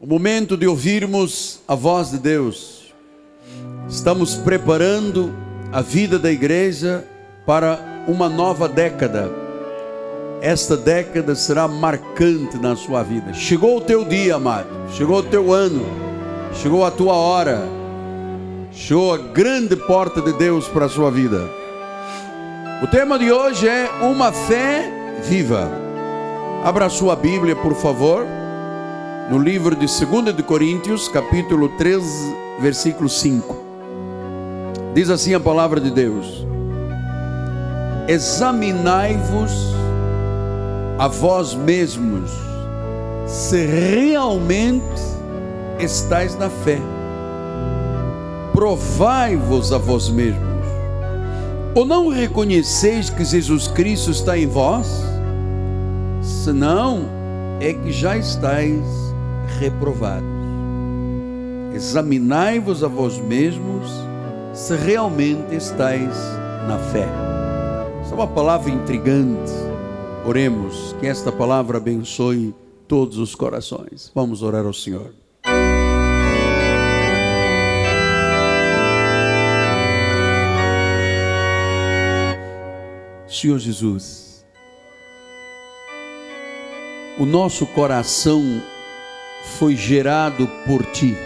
o momento de ouvirmos a voz de Deus. Estamos preparando a vida da igreja para uma nova década. Esta década será marcante na sua vida. Chegou o teu dia, amado. Chegou o teu ano. Chegou a tua hora. Chegou a grande porta de Deus para a sua vida. O tema de hoje é uma fé viva. Abra a sua Bíblia, por favor no livro de 2 de Coríntios, capítulo 13, versículo 5. Diz assim a palavra de Deus: Examinai-vos a vós mesmos, se realmente estáis na fé. Provai-vos a vós mesmos. Ou não reconheceis que Jesus Cristo está em vós? Senão é que já estáis reprovados. Examinai-vos a vós mesmos se realmente estáis na fé. Essa é uma palavra intrigante. Oremos que esta palavra abençoe todos os corações. Vamos orar ao Senhor. Senhor Jesus, o nosso coração foi gerado por ti,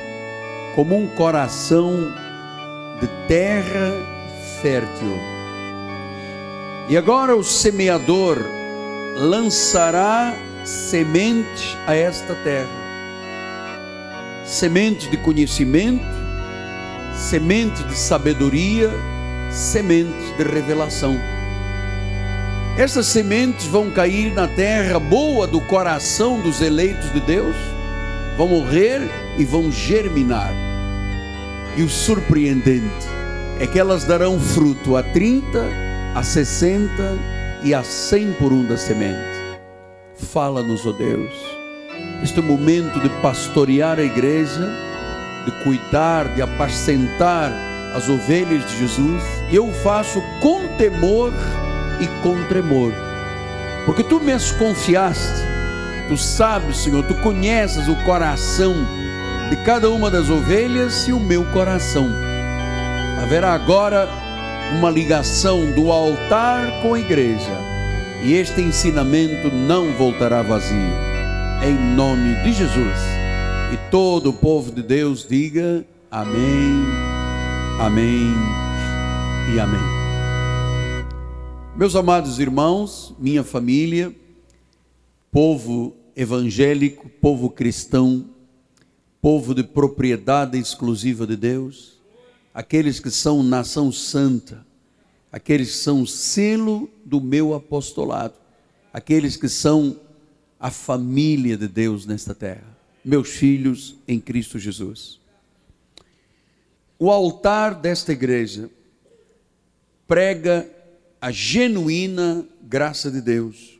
como um coração de terra fértil. E agora o semeador lançará semente a esta terra semente de conhecimento, semente de sabedoria, semente de revelação. Essas sementes vão cair na terra boa do coração dos eleitos de Deus vão morrer e vão germinar. E o surpreendente é que elas darão fruto a 30, a 60 e a 100 por um da semente. Fala-nos, ó oh Deus, este é o momento de pastorear a igreja, de cuidar, de apacentar as ovelhas de Jesus, e eu faço com temor e com tremor, porque tu me as confiaste Tu sabes, Senhor, tu conheces o coração de cada uma das ovelhas e o meu coração. Haverá agora uma ligação do altar com a igreja, e este ensinamento não voltará vazio. Em nome de Jesus. E todo o povo de Deus diga amém, amém e amém. Meus amados irmãos, minha família, povo evangélico, povo cristão, povo de propriedade exclusiva de Deus, aqueles que são nação santa, aqueles que são selo do meu apostolado, aqueles que são a família de Deus nesta terra, meus filhos em Cristo Jesus. O altar desta igreja prega a genuína graça de Deus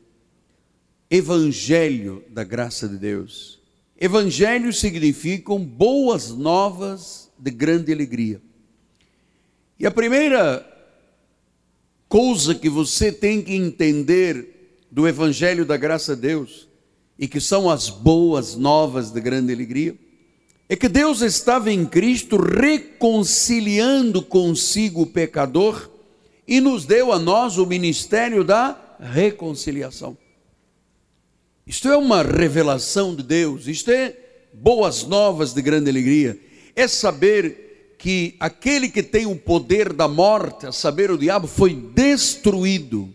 Evangelho da graça de Deus. Evangelho significam boas novas de grande alegria. E a primeira coisa que você tem que entender do Evangelho da graça de Deus, e que são as boas novas de grande alegria, é que Deus estava em Cristo reconciliando consigo o pecador e nos deu a nós o ministério da reconciliação. Isto é uma revelação de Deus, isto é boas novas de grande alegria. É saber que aquele que tem o poder da morte, a saber, o diabo, foi destruído.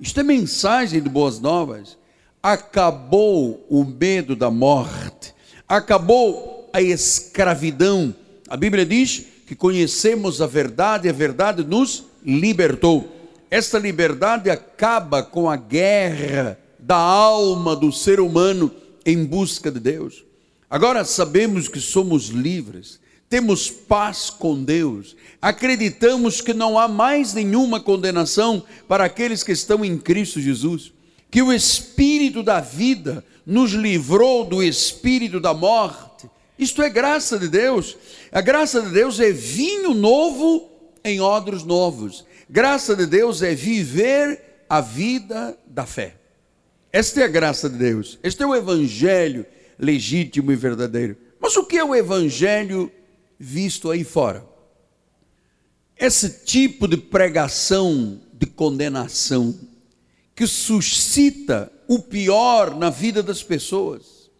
Isto é mensagem de boas novas. Acabou o medo da morte, acabou a escravidão. A Bíblia diz que conhecemos a verdade e a verdade nos libertou. Esta liberdade acaba com a guerra da alma do ser humano em busca de Deus. Agora sabemos que somos livres, temos paz com Deus, acreditamos que não há mais nenhuma condenação para aqueles que estão em Cristo Jesus, que o Espírito da vida nos livrou do espírito da morte. Isto é graça de Deus. A graça de Deus é vinho novo em odres novos. Graça de Deus é viver a vida da fé. Esta é a graça de Deus, este é o Evangelho legítimo e verdadeiro. Mas o que é o evangelho visto aí fora? Esse tipo de pregação de condenação que suscita o pior na vida das pessoas.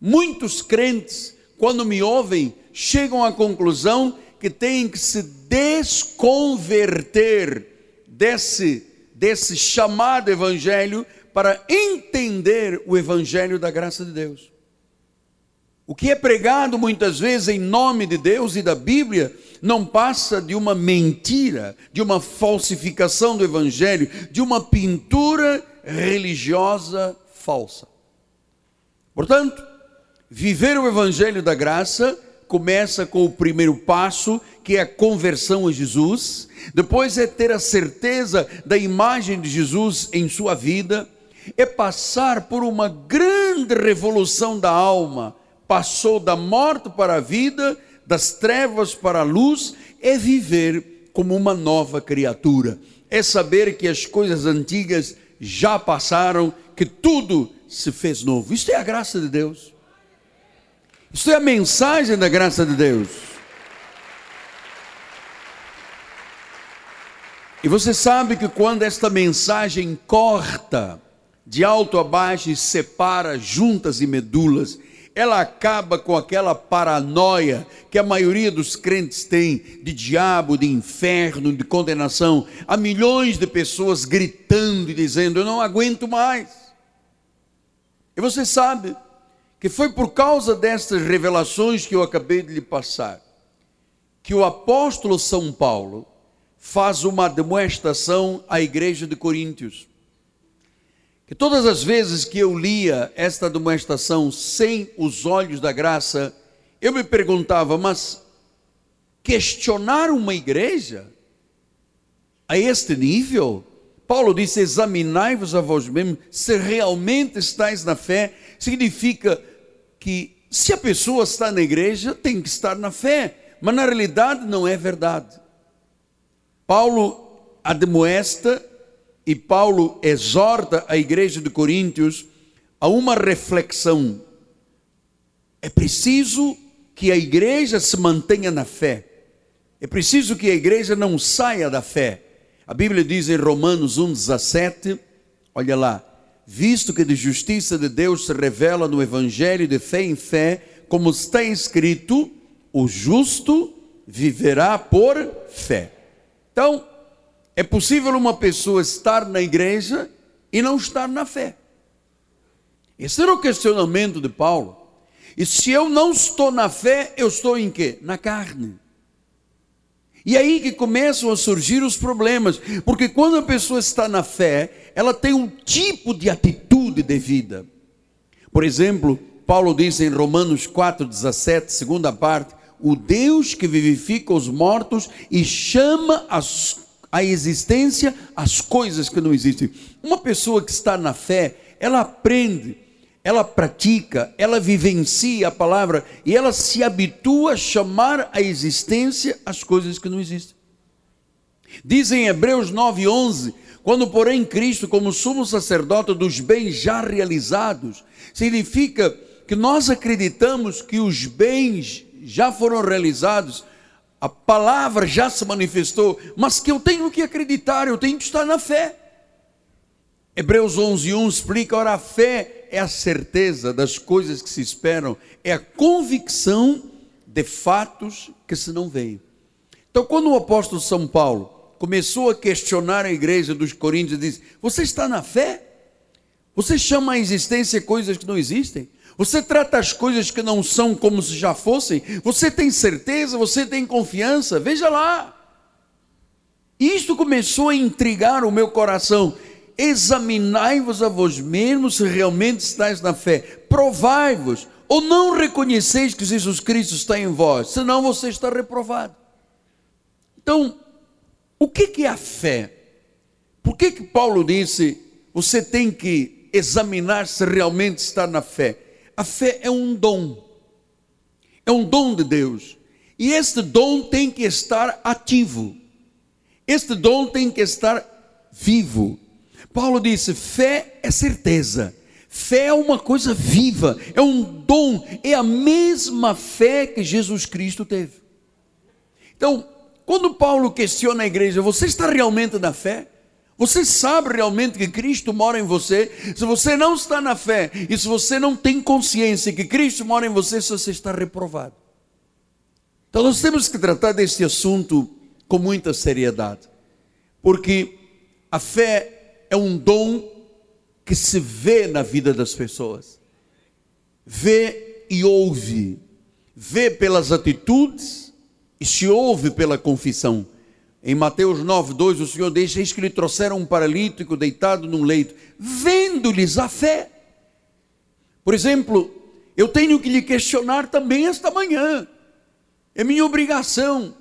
Muitos crentes, quando me ouvem, chegam à conclusão que têm que se desconverter desse, desse chamado evangelho para entender o evangelho da graça de Deus. O que é pregado muitas vezes em nome de Deus e da Bíblia não passa de uma mentira, de uma falsificação do Evangelho, de uma pintura religiosa falsa. Portanto, viver o Evangelho da graça começa com o primeiro passo, que é a conversão a Jesus, depois é ter a certeza da imagem de Jesus em sua vida, é passar por uma grande revolução da alma, passou da morte para a vida, das trevas para a luz, é viver como uma nova criatura, é saber que as coisas antigas já passaram, que tudo se fez novo. Isto é a graça de Deus. Isto é a mensagem da graça de Deus. E você sabe que quando esta mensagem corta de alto a baixo e separa juntas e medulas, ela acaba com aquela paranoia que a maioria dos crentes tem de diabo, de inferno, de condenação. Há milhões de pessoas gritando e dizendo: Eu não aguento mais. E você sabe que foi por causa destas revelações que eu acabei de lhe passar que o apóstolo São Paulo faz uma demonstração à igreja de Coríntios que todas as vezes que eu lia esta demonstração sem os olhos da graça, eu me perguntava, mas questionar uma igreja a este nível? Paulo disse: examinai-vos a vós mesmos se realmente estáis na fé. Significa que se a pessoa está na igreja, tem que estar na fé, mas na realidade não é verdade. Paulo admoesta e Paulo exorta a igreja de Coríntios a uma reflexão. É preciso que a igreja se mantenha na fé. É preciso que a igreja não saia da fé. A Bíblia diz em Romanos 1,17: olha lá, visto que de justiça de Deus se revela no Evangelho de fé em fé, como está escrito, o justo viverá por fé. Então, é possível uma pessoa estar na igreja e não estar na fé. Esse era o questionamento de Paulo. E se eu não estou na fé, eu estou em quê? Na carne. E aí que começam a surgir os problemas, porque quando a pessoa está na fé, ela tem um tipo de atitude de vida. Por exemplo, Paulo diz em Romanos 4:17, segunda parte, o Deus que vivifica os mortos e chama as a existência, as coisas que não existem. Uma pessoa que está na fé, ela aprende, ela pratica, ela vivencia a palavra e ela se habitua a chamar a existência as coisas que não existem. Diz em Hebreus 9:11, quando porém Cristo como sumo sacerdote dos bens já realizados, significa que nós acreditamos que os bens já foram realizados a palavra já se manifestou, mas que eu tenho que acreditar, eu tenho que estar na fé. Hebreus 11:1 explica, ora a fé é a certeza das coisas que se esperam, é a convicção de fatos que se não veem. Então, quando o apóstolo São Paulo começou a questionar a igreja dos Coríntios, disse: Você está na fé? Você chama a existência coisas que não existem? Você trata as coisas que não são como se já fossem. Você tem certeza, você tem confiança. Veja lá. Isto começou a intrigar o meu coração. Examinai-vos a vós mesmos se realmente estáis na fé. Provai-vos. Ou não reconheceis que Jesus Cristo está em vós, senão você está reprovado. Então, o que é a fé? Por que, que Paulo disse você tem que examinar se realmente está na fé? A fé é um dom. É um dom de Deus. E este dom tem que estar ativo. Este dom tem que estar vivo. Paulo disse: fé é certeza, Fé é uma coisa viva, é um dom, é a mesma fé que Jesus Cristo teve. Então, quando Paulo questiona a igreja, você está realmente na fé? Você sabe realmente que Cristo mora em você? Se você não está na fé e se você não tem consciência que Cristo mora em você, você está reprovado. Então nós temos que tratar deste assunto com muita seriedade, porque a fé é um dom que se vê na vida das pessoas. Vê e ouve. Vê pelas atitudes e se ouve pela confissão. Em Mateus 9, 2, o Senhor deixa eis que lhe trouxeram um paralítico deitado num leito, vendo-lhes a fé. Por exemplo, eu tenho que lhe questionar também esta manhã. É minha obrigação.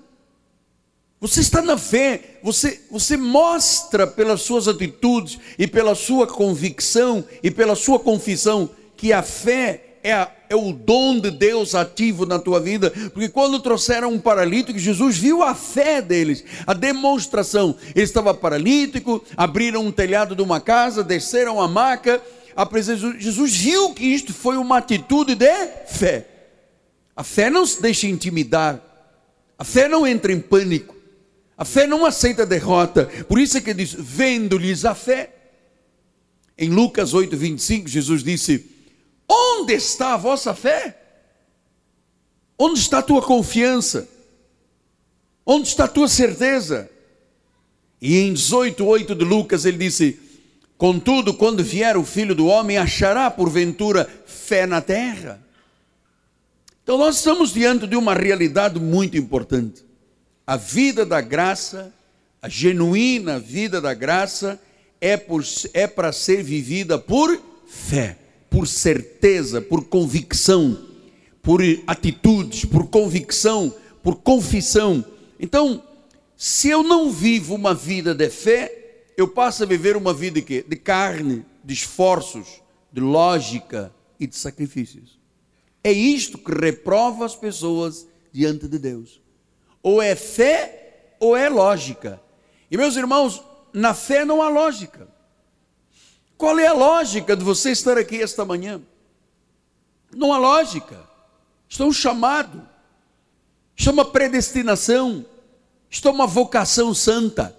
Você está na fé, você, você mostra pelas suas atitudes e pela sua convicção e pela sua confissão que a fé é, a, é, o dom de Deus ativo na tua vida, porque quando trouxeram um paralítico, Jesus viu a fé deles, a demonstração. Ele estava paralítico, abriram um telhado de uma casa, desceram a maca, a presença Jesus viu que isto foi uma atitude de fé. A fé não se deixa intimidar, a fé não entra em pânico. A fé não aceita derrota. Por isso é que diz: vendo-lhes a fé. Em Lucas 8, 25, Jesus disse: Onde está a vossa fé? Onde está a tua confiança? Onde está a tua certeza? E em 18, 8 de Lucas, ele disse: Contudo, quando vier o filho do homem, achará porventura fé na terra. Então, nós estamos diante de uma realidade muito importante. A vida da graça, a genuína vida da graça, é, é para ser vivida por fé, por certeza, por convicção, por atitudes, por convicção, por confissão. Então, se eu não vivo uma vida de fé, eu passo a viver uma vida de quê? De carne, de esforços, de lógica e de sacrifícios. É isto que reprova as pessoas diante de Deus. Ou é fé ou é lógica. E meus irmãos, na fé não há lógica. Qual é a lógica de você estar aqui esta manhã? Não há lógica. Isto é um chamado. Isto é uma predestinação. Isto é uma vocação santa.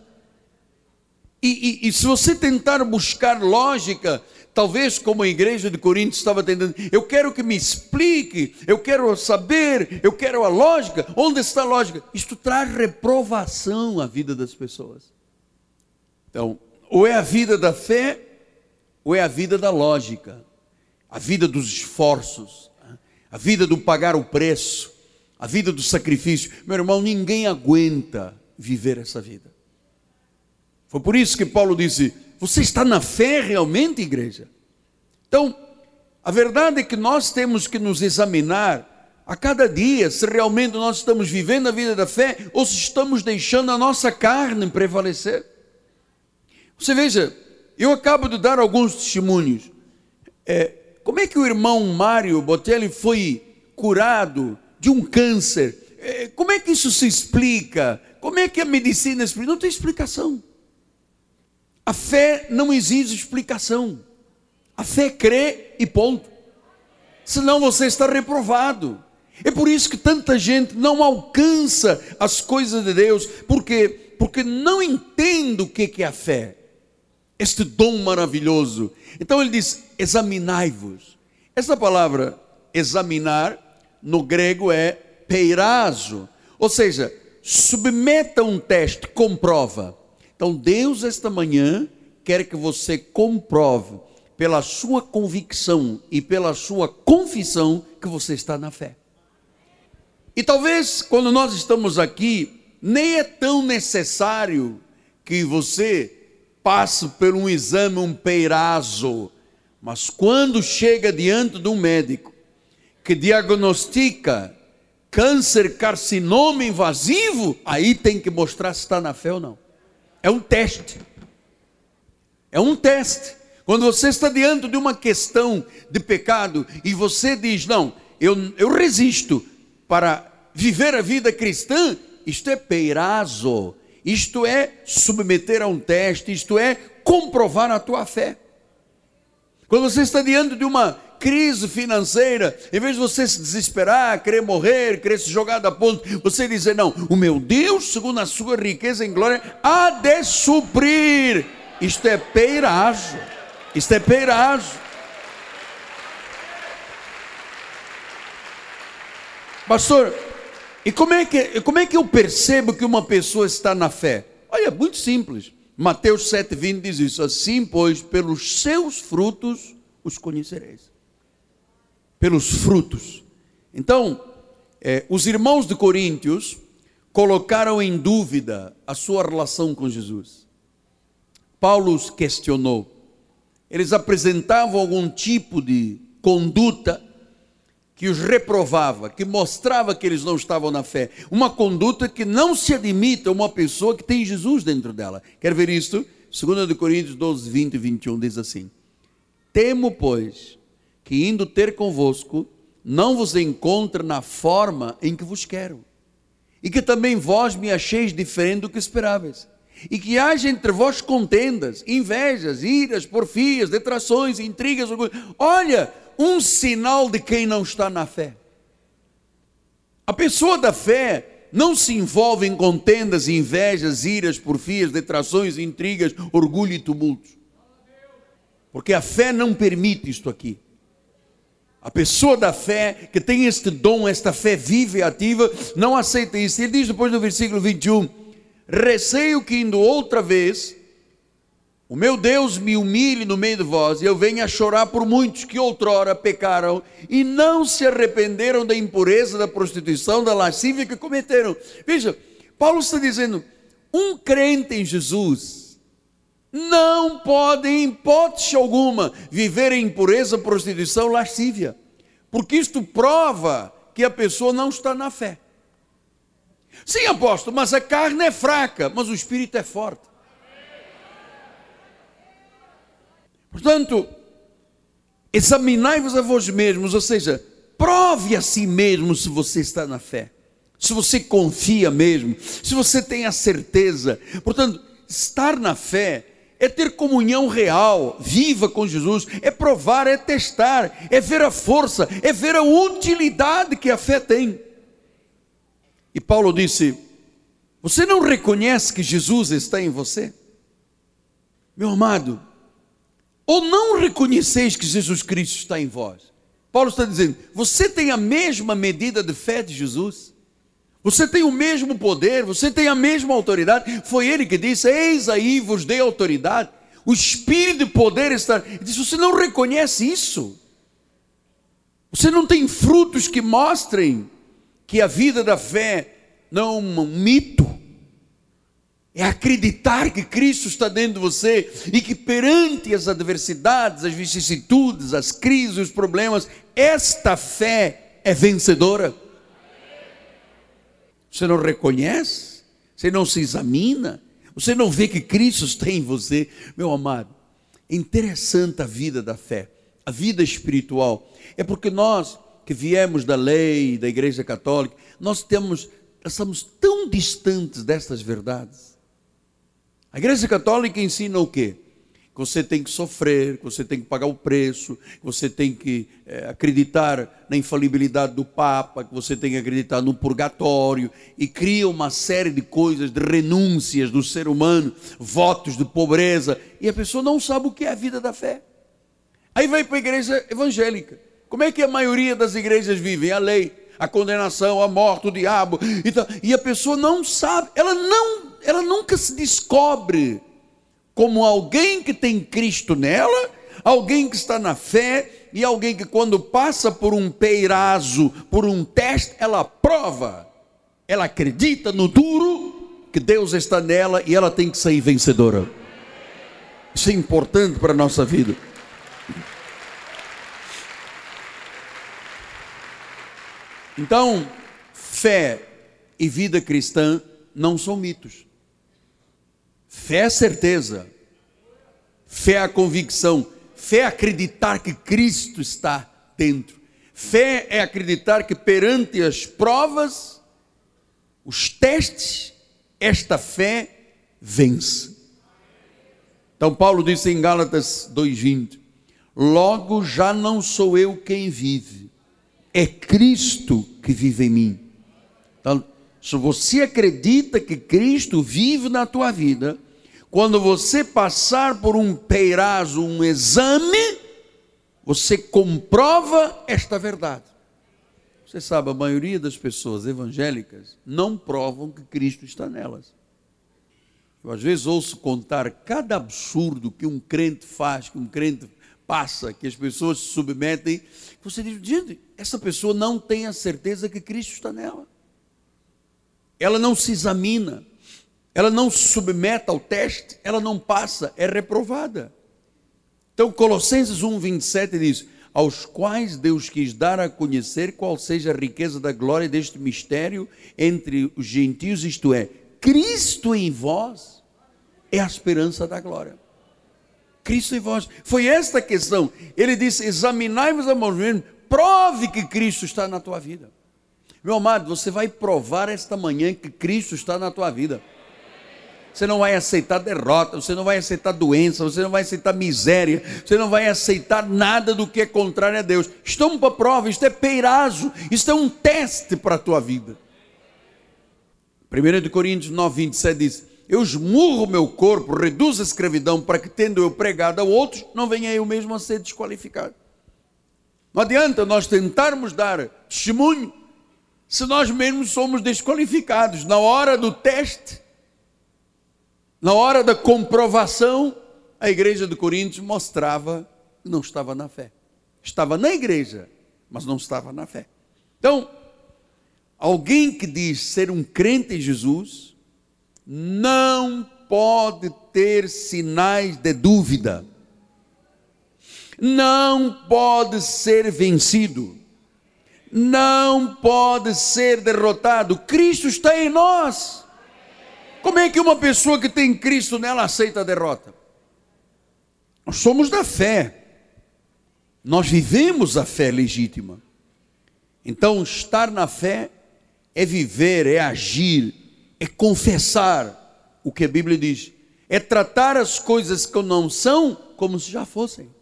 E, e, e se você tentar buscar lógica, Talvez como a igreja de Corinto estava tentando, eu quero que me explique, eu quero saber, eu quero a lógica. Onde está a lógica? Isto traz reprovação à vida das pessoas. Então, ou é a vida da fé, ou é a vida da lógica, a vida dos esforços, a vida do pagar o preço, a vida do sacrifício. Meu irmão, ninguém aguenta viver essa vida. Foi por isso que Paulo disse: você está na fé realmente, igreja? Então, a verdade é que nós temos que nos examinar a cada dia se realmente nós estamos vivendo a vida da fé ou se estamos deixando a nossa carne prevalecer. Você veja, eu acabo de dar alguns testemunhos. É, como é que o irmão Mário Botelli foi curado de um câncer? É, como é que isso se explica? Como é que a medicina explica? Não tem explicação. A fé não exige explicação. A fé crê e ponto. Senão você está reprovado. É por isso que tanta gente não alcança as coisas de Deus, porque porque não entende o que é a fé. Este dom maravilhoso. Então ele diz: examinai-vos. Essa palavra examinar no grego é peirazo, ou seja, submeta um teste, comprova. Então, Deus, esta manhã, quer que você comprove, pela sua convicção e pela sua confissão, que você está na fé. E talvez, quando nós estamos aqui, nem é tão necessário que você passe por um exame, um peirazo, mas quando chega diante de um médico que diagnostica câncer, carcinoma invasivo, aí tem que mostrar se está na fé ou não. É um teste. É um teste. Quando você está diante de uma questão de pecado e você diz: Não, eu, eu resisto para viver a vida cristã, isto é peirazo, isto é submeter a um teste, isto é comprovar a tua fé. Quando você está diante de uma crise financeira, em vez de você se desesperar, querer morrer, querer se jogar da ponte, você dizer: Não, o meu Deus, segundo a sua riqueza em glória, há de suprir. Isto é peirajo. Isto é peirajo. Pastor, e como é, que, como é que eu percebo que uma pessoa está na fé? Olha, muito simples. Mateus 7,20 diz isso. Assim, pois, pelos seus frutos os conhecereis. Pelos frutos. Então, é, os irmãos de Coríntios colocaram em dúvida a sua relação com Jesus. Paulo os questionou. Eles apresentavam algum tipo de conduta que os reprovava, que mostrava que eles não estavam na fé. Uma conduta que não se admite a uma pessoa que tem Jesus dentro dela. Quer ver isto? 2 Coríntios 12, 20 e 21 diz assim: Temo, pois, que indo ter convosco, não vos encontre na forma em que vos quero, e que também vós me acheis diferente do que esperáveis, e que haja entre vós contendas, invejas, iras, porfias, detrações, intrigas, orgulho. Olha, um sinal de quem não está na fé. A pessoa da fé não se envolve em contendas, invejas, iras, porfias, detrações, intrigas, orgulho e tumultos. Porque a fé não permite isto aqui. A pessoa da fé, que tem este dom, esta fé viva e ativa, não aceita isso. Ele diz depois no versículo 21: Receio que indo outra vez, o meu Deus me humilhe no meio de vós, e eu venha chorar por muitos que outrora pecaram e não se arrependeram da impureza, da prostituição, da lascívia que cometeram. Veja, Paulo está dizendo: um crente em Jesus não pode, em hipótese alguma, viver em impureza, prostituição, lascívia, porque isto prova que a pessoa não está na fé. Sim, apóstolo, mas a carne é fraca, mas o espírito é forte. Portanto, examinai-vos a vós mesmos, ou seja, prove a si mesmo se você está na fé, se você confia mesmo, se você tem a certeza. Portanto, estar na fé é ter comunhão real, viva com Jesus, é provar, é testar, é ver a força, é ver a utilidade que a fé tem. E Paulo disse: Você não reconhece que Jesus está em você? Meu amado, ou não reconheceis que Jesus Cristo está em vós? Paulo está dizendo: você tem a mesma medida de fé de Jesus? Você tem o mesmo poder, você tem a mesma autoridade. Foi ele que disse: Eis aí vos dei autoridade. O espírito de poder está. Ele disse: Você não reconhece isso? Você não tem frutos que mostrem que a vida da fé não é um mito, é acreditar que Cristo está dentro de você e que perante as adversidades, as vicissitudes, as crises, os problemas, esta fé é vencedora. Você não reconhece? Você não se examina? Você não vê que Cristo está em você? Meu amado, é interessante a vida da fé, a vida espiritual. É porque nós que viemos da lei, da igreja católica, nós temos, estamos tão distantes destas verdades. A igreja católica ensina o quê? Que você tem que sofrer, que você tem que pagar o preço, que você tem que é, acreditar na infalibilidade do Papa, que você tem que acreditar no purgatório, e cria uma série de coisas, de renúncias do ser humano, votos de pobreza, e a pessoa não sabe o que é a vida da fé. Aí vai para a igreja evangélica. Como é que a maioria das igrejas vivem? A lei, a condenação, a morte, o diabo. E a pessoa não sabe, ela não ela nunca se descobre como alguém que tem Cristo nela, alguém que está na fé e alguém que quando passa por um peirazo, por um teste, ela prova, ela acredita no duro que Deus está nela e ela tem que sair vencedora. Isso é importante para a nossa vida. Então, fé e vida cristã não são mitos. Fé é certeza, fé é a convicção, fé é acreditar que Cristo está dentro. Fé é acreditar que perante as provas, os testes, esta fé vence. Então Paulo disse em Gálatas 2:20: Logo já não sou eu quem vive, é Cristo que vive em mim. Se você acredita que Cristo vive na tua vida, quando você passar por um peirazo, um exame, você comprova esta verdade. Você sabe, a maioria das pessoas evangélicas não provam que Cristo está nelas. Eu às vezes ouço contar cada absurdo que um crente faz, que um crente passa, que as pessoas se submetem. Você diz, gente, essa pessoa não tem a certeza que Cristo está nela. Ela não se examina, ela não se submete ao teste, ela não passa, é reprovada. Então, Colossenses 1, 27 diz: Aos quais Deus quis dar a conhecer qual seja a riqueza da glória deste mistério entre os gentios, isto é, Cristo em vós é a esperança da glória. Cristo em vós. Foi esta a questão. Ele disse: examinai-vos a mesmos, prove que Cristo está na tua vida. Meu amado, você vai provar esta manhã que Cristo está na tua vida. Você não vai aceitar derrota, você não vai aceitar doença, você não vai aceitar miséria, você não vai aceitar nada do que é contrário a Deus. Estamos para prova, isto é peirazo, isto é um teste para a tua vida. 1 Coríntios 9, 27 diz: Eu esmurro meu corpo, reduzo a escravidão, para que, tendo eu pregado a outros, não venha eu mesmo a ser desqualificado. Não adianta nós tentarmos dar testemunho se nós mesmos somos desqualificados. Na hora do teste, na hora da comprovação, a igreja de Coríntios mostrava que não estava na fé. Estava na igreja, mas não estava na fé. Então, alguém que diz ser um crente em Jesus, não pode ter sinais de dúvida, não pode ser vencido, não pode ser derrotado. Cristo está em nós. Como é que uma pessoa que tem Cristo nela aceita a derrota? Nós somos da fé. Nós vivemos a fé legítima. Então, estar na fé é viver, é agir, é confessar o que a Bíblia diz, é tratar as coisas que não são como se já fossem.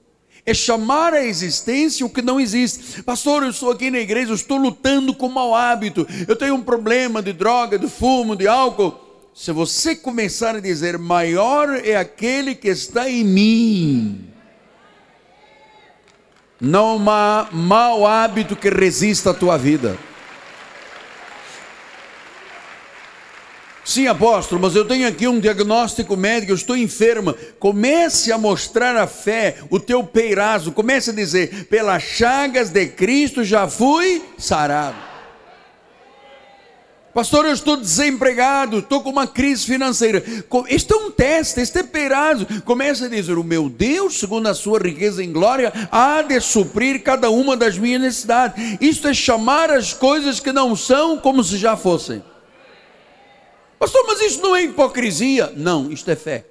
É chamar à existência o que não existe. Pastor, eu estou aqui na igreja, eu estou lutando com mau hábito. Eu tenho um problema de droga, de fumo, de álcool se você começar a dizer, maior é aquele que está em mim, não há mau hábito que resista à tua vida. Sim, apóstolo, mas eu tenho aqui um diagnóstico médico, eu estou enferma. Comece a mostrar a fé, o teu peirazo. Comece a dizer: pelas chagas de Cristo já fui sarado. Pastor, eu estou desempregado, estou com uma crise financeira. Este é um teste, este é perazzo. Começa a dizer: O meu Deus, segundo a sua riqueza em glória, há de suprir cada uma das minhas necessidades. Isto é chamar as coisas que não são como se já fossem. Pastor, mas isso não é hipocrisia? Não, isto é fé.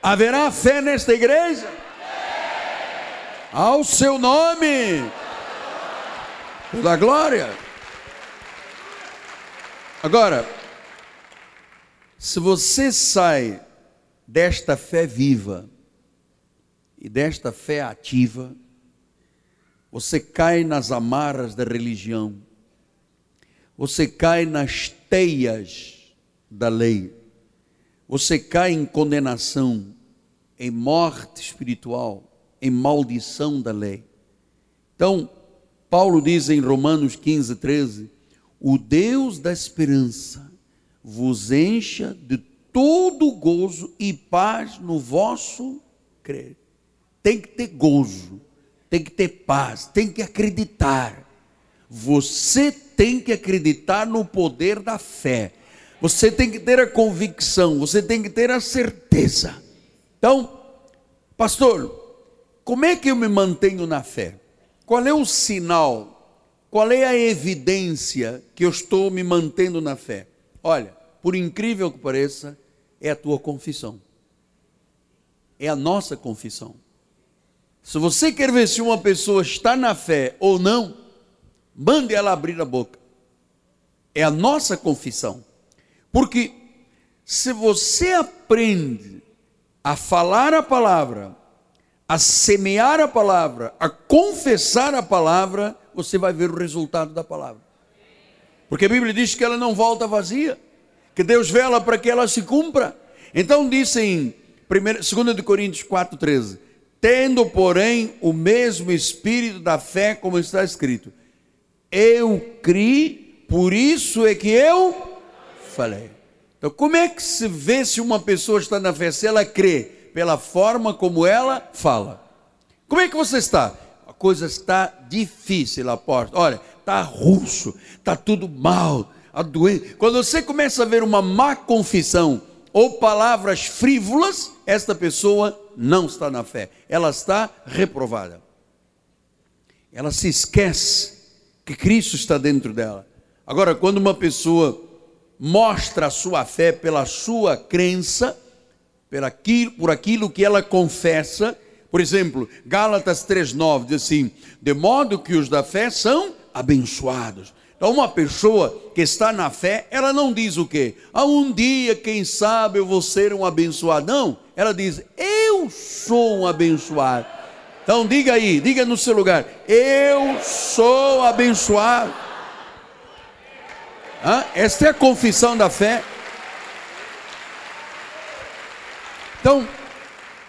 Haverá fé nesta igreja? Ao seu nome, da glória. Agora, se você sai desta fé viva e desta fé ativa, você cai nas amarras da religião, você cai nas teias da lei, você cai em condenação, em morte espiritual, em maldição da lei. Então, Paulo diz em Romanos 15, 13: o Deus da esperança vos encha de todo gozo e paz no vosso crer. Tem que ter gozo, tem que ter paz, tem que acreditar. Você tem que acreditar no poder da fé. Você tem que ter a convicção, você tem que ter a certeza. Então, pastor, como é que eu me mantenho na fé? Qual é o sinal qual é a evidência que eu estou me mantendo na fé? Olha, por incrível que pareça, é a tua confissão. É a nossa confissão. Se você quer ver se uma pessoa está na fé ou não, mande ela abrir a boca. É a nossa confissão. Porque se você aprende a falar a palavra, a semear a palavra, a confessar a palavra, você vai ver o resultado da palavra. Porque a Bíblia diz que ela não volta vazia, que Deus vela para que ela se cumpra. Então diz em 2 Coríntios 4,13: Tendo, porém, o mesmo espírito da fé, como está escrito, eu criei, por isso é que eu falei. Então, como é que se vê se uma pessoa está na fé? Se ela crê, pela forma como ela fala. Como é que você está? A coisa está difícil, apóstolo. Olha, está russo, está tudo mal, a doença. Quando você começa a ver uma má confissão ou palavras frívolas, esta pessoa não está na fé, ela está reprovada. Ela se esquece que Cristo está dentro dela. Agora, quando uma pessoa mostra a sua fé pela sua crença, por aquilo, que ela confessa, por exemplo, Gálatas 3,9 diz assim: de modo que os da fé são abençoados. Então, uma pessoa que está na fé, ela não diz o quê? Ah, um dia, quem sabe, eu vou ser um abençoado. Não, ela diz: Eu sou um abençoado. Então, diga aí, diga no seu lugar: Eu sou abençoado. Ah, esta é a confissão da fé. Então,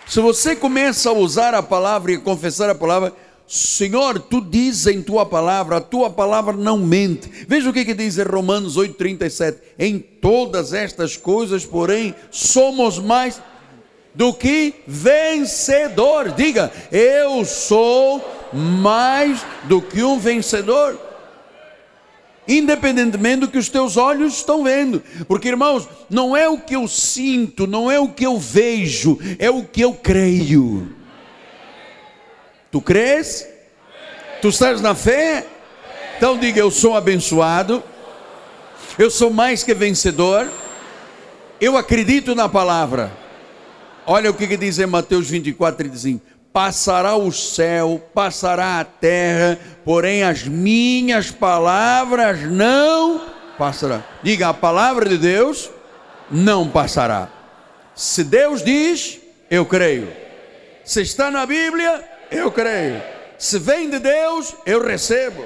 se você começa a usar a palavra e confessar a palavra, Senhor, tu dizes em tua palavra, a tua palavra não mente. Veja o que, que diz em Romanos 8,37. Em todas estas coisas, porém, somos mais do que vencedor. Diga, eu sou mais do que um vencedor independentemente do que os teus olhos estão vendo. Porque, irmãos, não é o que eu sinto, não é o que eu vejo, é o que eu creio. Tu crês? Tu estás na fé? Então diga: Eu sou abençoado, eu sou mais que vencedor, eu acredito na palavra. Olha o que, que diz em Mateus 24, 35 passará o céu, passará a terra, porém as minhas palavras não passarão. Diga, a palavra de Deus não passará. Se Deus diz, eu creio. Se está na Bíblia, eu creio. Se vem de Deus, eu recebo.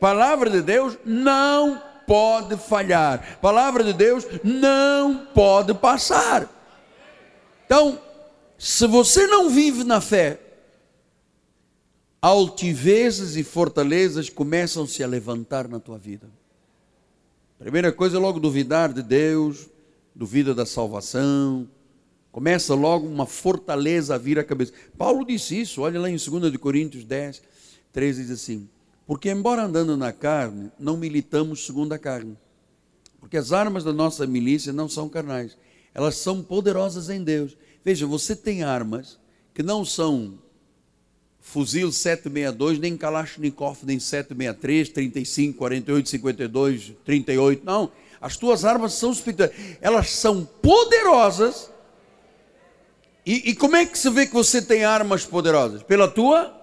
Palavra de Deus não pode falhar. Palavra de Deus não pode passar. Então, se você não vive na fé, altivezes e fortalezas começam -se a levantar na tua vida. Primeira coisa é logo duvidar de Deus, duvida da salvação, começa logo uma fortaleza a vir à cabeça. Paulo disse isso, olha lá em 2 Coríntios 10, 13 diz assim: Porque embora andando na carne, não militamos segundo a carne. Porque as armas da nossa milícia não são carnais, elas são poderosas em Deus Veja, você tem armas que não são fuzil 762, nem Kalashnikov, nem 763, 35, 48, 52, 38. Não, as tuas armas são espirituais. Elas são poderosas. E, e como é que se vê que você tem armas poderosas? Pela tua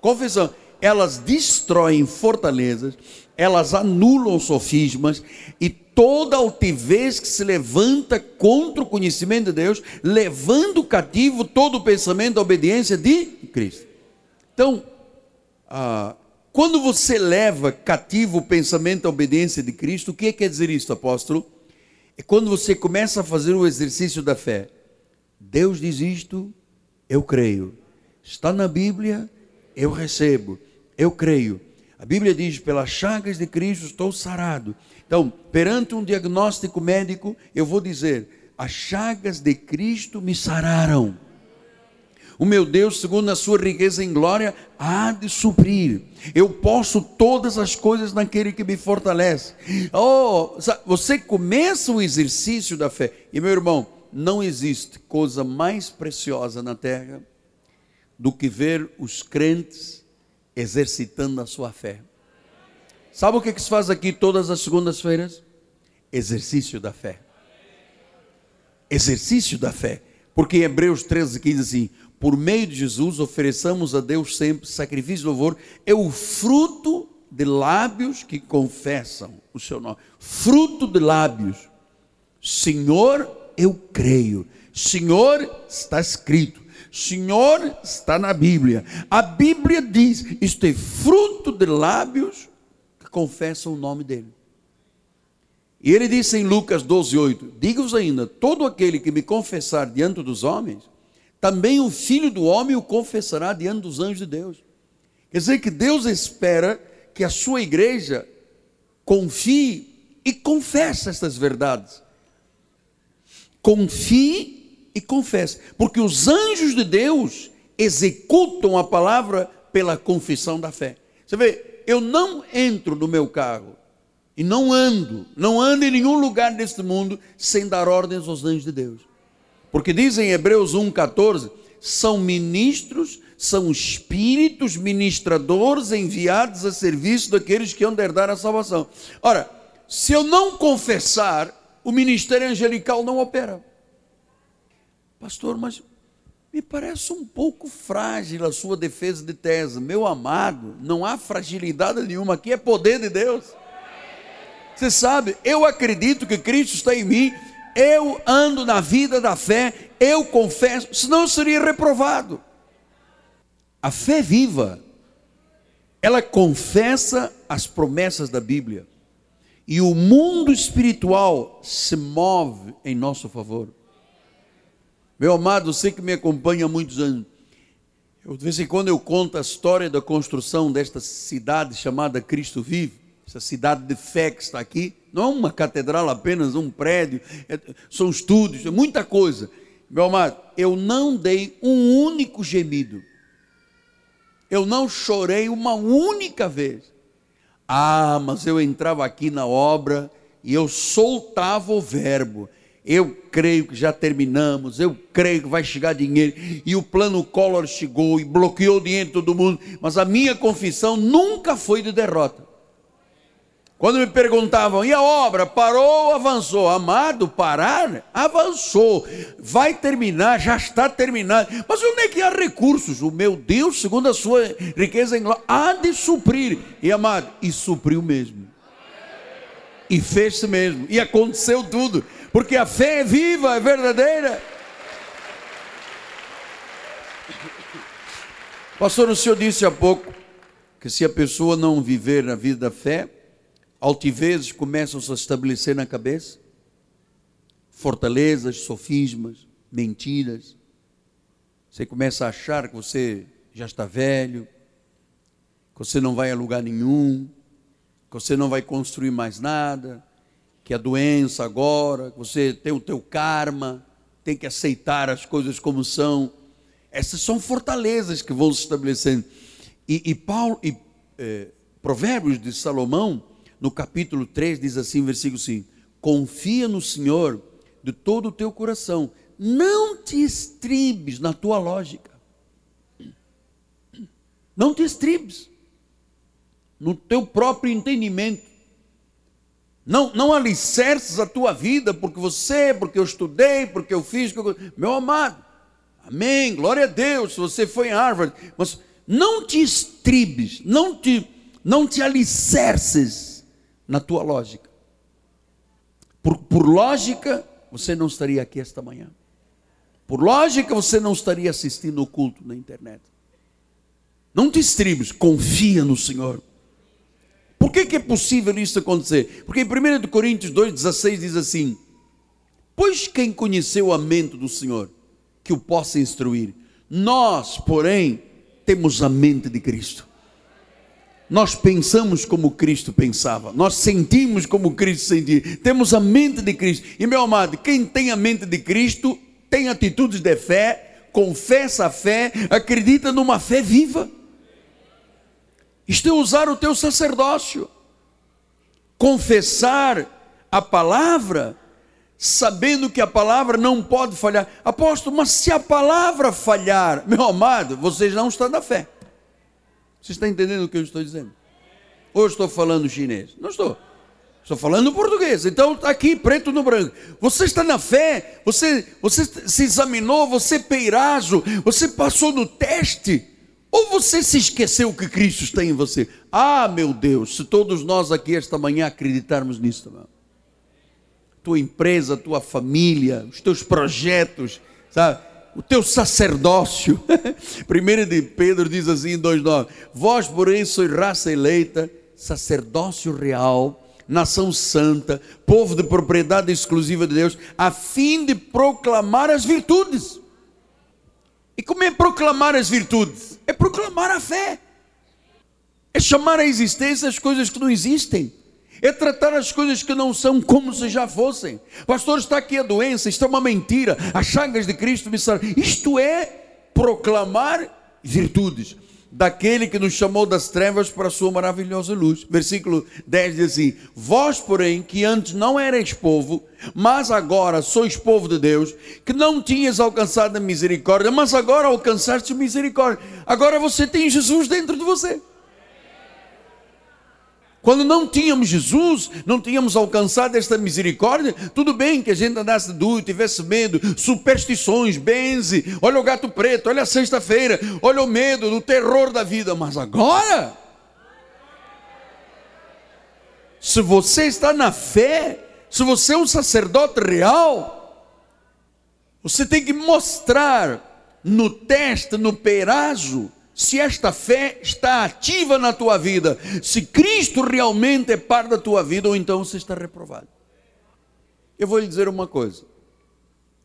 confissão. Elas destroem fortalezas, elas anulam sofismas e toda altivez que se levanta contra o conhecimento de Deus, levando cativo todo o pensamento da obediência de Cristo. Então, ah, quando você leva cativo o pensamento da obediência de Cristo, o que quer dizer isso, apóstolo? É quando você começa a fazer o exercício da fé. Deus diz isto, eu creio. Está na Bíblia, eu recebo, eu creio. A Bíblia diz: pelas chagas de Cristo estou sarado. Então, perante um diagnóstico médico, eu vou dizer: as chagas de Cristo me sararam. O meu Deus, segundo a sua riqueza em glória, há de suprir. Eu posso todas as coisas naquele que me fortalece. Oh, você começa o exercício da fé. E meu irmão, não existe coisa mais preciosa na terra do que ver os crentes exercitando a sua fé. Sabe o que, se faz aqui todas as segundas-feiras? Exercício da fé. Exercício da fé. Porque em Hebreus 13, 15 assim, por meio de Jesus ofereçamos a Deus sempre sacrifício de louvor, é o fruto de lábios que confessam o seu nome. Fruto de lábios. Senhor, eu creio. Senhor, está escrito. Senhor está na Bíblia. A Bíblia diz: isto é fruto de lábios confessam o nome dele. E ele disse em Lucas 12, 8: Digo-vos ainda: todo aquele que me confessar diante dos homens, também o filho do homem o confessará diante dos anjos de Deus. Quer dizer que Deus espera que a sua igreja confie e confesse estas verdades. Confie e confesse, porque os anjos de Deus executam a palavra pela confissão da fé. Você vê, eu não entro no meu carro e não ando, não ando em nenhum lugar deste mundo sem dar ordens aos anjos de Deus. Porque diz em Hebreus 1,14: são ministros, são espíritos ministradores enviados a serviço daqueles que hão de herdar a salvação. Ora, se eu não confessar, o ministério angelical não opera. Pastor, mas me parece um pouco frágil a sua defesa de tese. Meu amado, não há fragilidade nenhuma aqui, é poder de Deus. Você sabe, eu acredito que Cristo está em mim, eu ando na vida da fé, eu confesso, senão eu seria reprovado. A fé viva, ela confessa as promessas da Bíblia. E o mundo espiritual se move em nosso favor. Meu amado, você que me acompanha há muitos anos, eu, de vez em quando eu conto a história da construção desta cidade chamada Cristo Vive, essa cidade de fé que está aqui, não é uma catedral apenas, um prédio, é, são estúdios, é muita coisa. Meu amado, eu não dei um único gemido, eu não chorei uma única vez. Ah, mas eu entrava aqui na obra e eu soltava o verbo. Eu creio que já terminamos, eu creio que vai chegar dinheiro. E o plano Collor chegou e bloqueou o dinheiro de todo mundo. Mas a minha confissão nunca foi de derrota. Quando me perguntavam, e a obra parou ou avançou? Amado, parar? Avançou. Vai terminar, já está terminado. Mas onde é que há recursos? O meu Deus, segundo a sua riqueza em glória, há de suprir. E amado, e supriu mesmo. E fez-se mesmo. E aconteceu tudo. Porque a fé é viva, é verdadeira. Pastor, o senhor disse há pouco que se a pessoa não viver na vida da fé, altivezes começam a se estabelecer na cabeça, fortalezas, sofismas, mentiras. Você começa a achar que você já está velho, que você não vai a lugar nenhum, que você não vai construir mais nada, que a doença agora, que você tem o teu karma, tem que aceitar as coisas como são. Essas são fortalezas que vão se estabelecendo. E, e Paulo, e eh, Provérbios de Salomão, no capítulo 3, diz assim, versículo 5: Confia no Senhor de todo o teu coração, não te estribes na tua lógica, não te estribes no teu próprio entendimento, não, não alicerces a tua vida porque você, porque eu estudei, porque eu fiz, meu amado, amém, glória a Deus, você foi em Harvard, mas não te estribes, não te, não te alicerces na tua lógica. Por, por lógica, você não estaria aqui esta manhã. Por lógica, você não estaria assistindo o culto na internet. Não te estribes, confia no Senhor. Por que, que é possível isso acontecer? Porque em 1 Coríntios 2,16 diz assim: Pois quem conheceu a mente do Senhor, que o possa instruir, nós, porém, temos a mente de Cristo nós pensamos como Cristo pensava, nós sentimos como Cristo sentia, temos a mente de Cristo. E meu amado, quem tem a mente de Cristo tem atitudes de fé, confessa a fé, acredita numa fé viva. Isto é usar o teu sacerdócio, confessar a palavra, sabendo que a palavra não pode falhar. Apóstolo, mas se a palavra falhar, meu amado, vocês não estão na fé. Você está entendendo o que eu estou dizendo? Ou estou falando chinês? Não estou. Estou falando português. Então está aqui, preto no branco. Você está na fé, você, você se examinou, você peirazo, você passou no teste. Ou você se esqueceu que Cristo está em você? Ah, meu Deus, se todos nós aqui esta manhã acreditarmos nisso, meu. tua empresa, tua família, os teus projetos, sabe? o teu sacerdócio. Primeiro de Pedro diz assim em 2,9: Vós, porém, sois raça eleita, sacerdócio real, nação santa, povo de propriedade exclusiva de Deus, a fim de proclamar as virtudes. E como é proclamar as virtudes? É proclamar a fé. É chamar à existência as coisas que não existem é tratar as coisas que não são como se já fossem. Pastor, está aqui a doença, isto é uma mentira, as chagas de Cristo me sararam. Isto é proclamar virtudes daquele que nos chamou das trevas para a sua maravilhosa luz. Versículo 10 diz assim: Vós, porém, que antes não erais povo, mas agora sois povo de Deus, que não tinhas alcançado a misericórdia, mas agora alcançaste misericórdia. Agora você tem Jesus dentro de você. Quando não tínhamos Jesus, não tínhamos alcançado esta misericórdia, tudo bem que a gente andasse duro, tivesse medo, superstições, benze, olha o gato preto, olha a sexta-feira, olha o medo, o terror da vida, mas agora, se você está na fé, se você é um sacerdote real, você tem que mostrar no teste, no perazo, se esta fé está ativa na tua vida, se Cristo realmente é parte da tua vida, ou então você está reprovado. Eu vou lhe dizer uma coisa,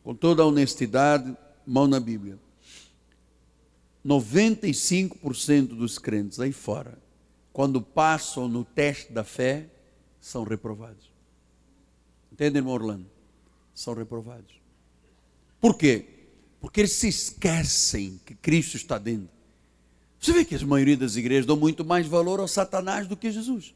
com toda a honestidade, mão na Bíblia. 95% dos crentes aí fora, quando passam no teste da fé, são reprovados. Entende, irmão Orlando? São reprovados. Por quê? Porque eles se esquecem que Cristo está dentro. Você vê que a maioria das igrejas dão muito mais valor ao Satanás do que a Jesus.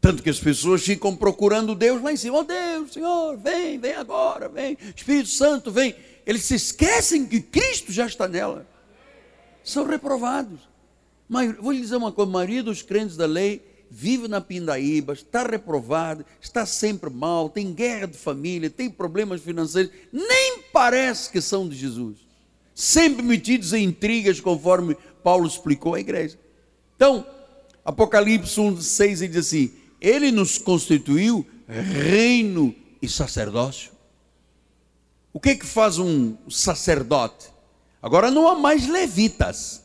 Tanto que as pessoas ficam procurando Deus lá em cima. Oh Deus, Senhor, vem, vem agora, vem. Espírito Santo, vem. Eles se esquecem que Cristo já está nela. São reprovados. Vou lhe dizer uma coisa: a maioria dos crentes da lei vive na pindaíba, está reprovado, está sempre mal, tem guerra de família, tem problemas financeiros, nem parece que são de Jesus sempre metidos em intrigas, conforme Paulo explicou à igreja. Então, Apocalipse 1, 6, ele diz assim: Ele nos constituiu reino e sacerdócio. O que é que faz um sacerdote? Agora não há mais levitas,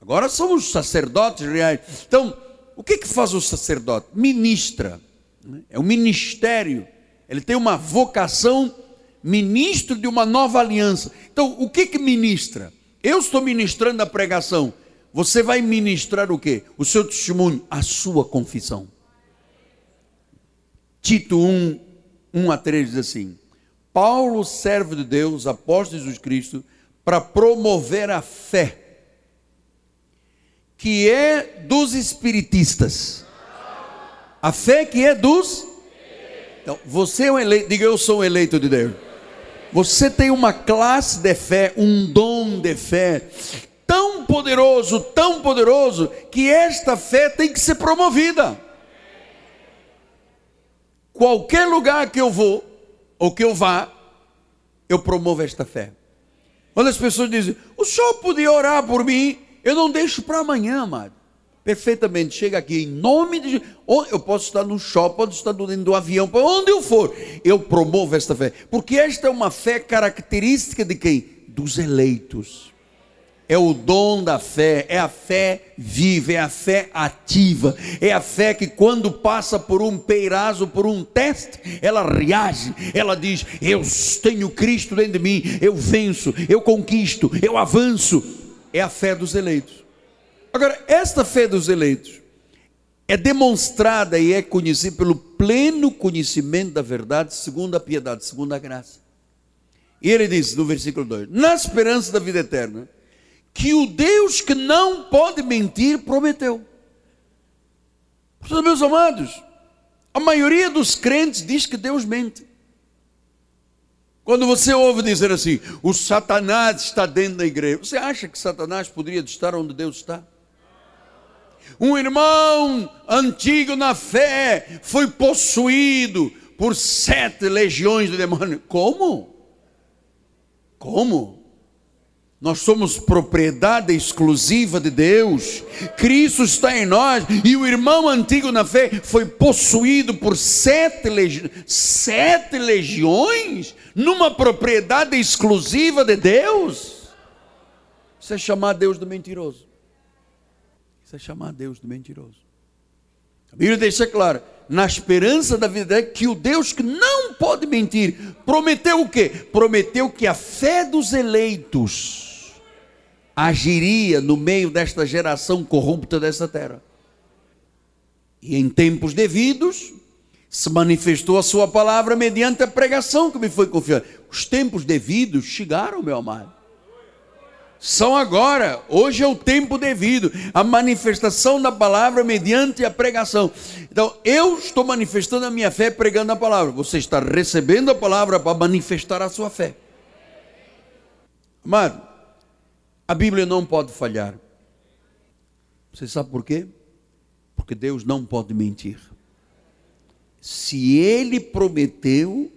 agora somos sacerdotes reais. Então, o que é que faz o sacerdote? Ministra, né? é um ministério, ele tem uma vocação ministro de uma nova aliança. Então, o que que ministra? Eu estou ministrando a pregação. Você vai ministrar o que? O seu testemunho, a sua confissão. Tito 1, 1 a 3 diz assim: Paulo, servo de Deus, apóstolo de Jesus Cristo, para promover a fé, que é dos espiritistas. A fé que é dos. Então, você é um eleito, diga eu sou um eleito de Deus. Você tem uma classe de fé, um dom de fé, tão poderoso, tão poderoso, que esta fé tem que ser promovida. Qualquer lugar que eu vou, ou que eu vá, eu promovo esta fé. Quando as pessoas dizem, o senhor podia orar por mim, eu não deixo para amanhã, amado perfeitamente, chega aqui em nome de Eu posso estar no shopping, posso estar dentro do avião, para onde eu for, eu promovo esta fé, porque esta é uma fé característica de quem? Dos eleitos. É o dom da fé, é a fé viva, é a fé ativa, é a fé que quando passa por um peirazo, por um teste, ela reage, ela diz: Eu tenho Cristo dentro de mim, eu venço, eu conquisto, eu avanço. É a fé dos eleitos. Agora, esta fé dos eleitos é demonstrada e é conhecida pelo pleno conhecimento da verdade, segundo a piedade, segundo a graça. E ele diz no versículo 2: Na esperança da vida eterna, que o Deus que não pode mentir prometeu. Portanto, meus amados, a maioria dos crentes diz que Deus mente. Quando você ouve dizer assim, o Satanás está dentro da igreja, você acha que Satanás poderia estar onde Deus está? Um irmão antigo na fé foi possuído por sete legiões de demônios. Como? Como? Nós somos propriedade exclusiva de Deus. Cristo está em nós e o irmão antigo na fé foi possuído por sete, sete legiões numa propriedade exclusiva de Deus. Isso é chamar Deus do mentiroso. Isso é chamar Deus do mentiroso. A Bíblia deixa claro, na esperança da vida é que o Deus que não pode mentir, prometeu o quê? Prometeu que a fé dos eleitos agiria no meio desta geração corrupta dessa terra. E em tempos devidos, se manifestou a sua palavra mediante a pregação que me foi confiada. Os tempos devidos chegaram, meu amado. São agora, hoje é o tempo devido, a manifestação da palavra mediante a pregação. Então, eu estou manifestando a minha fé pregando a palavra. Você está recebendo a palavra para manifestar a sua fé. Amado, a Bíblia não pode falhar. Você sabe por quê? Porque Deus não pode mentir. Se Ele prometeu,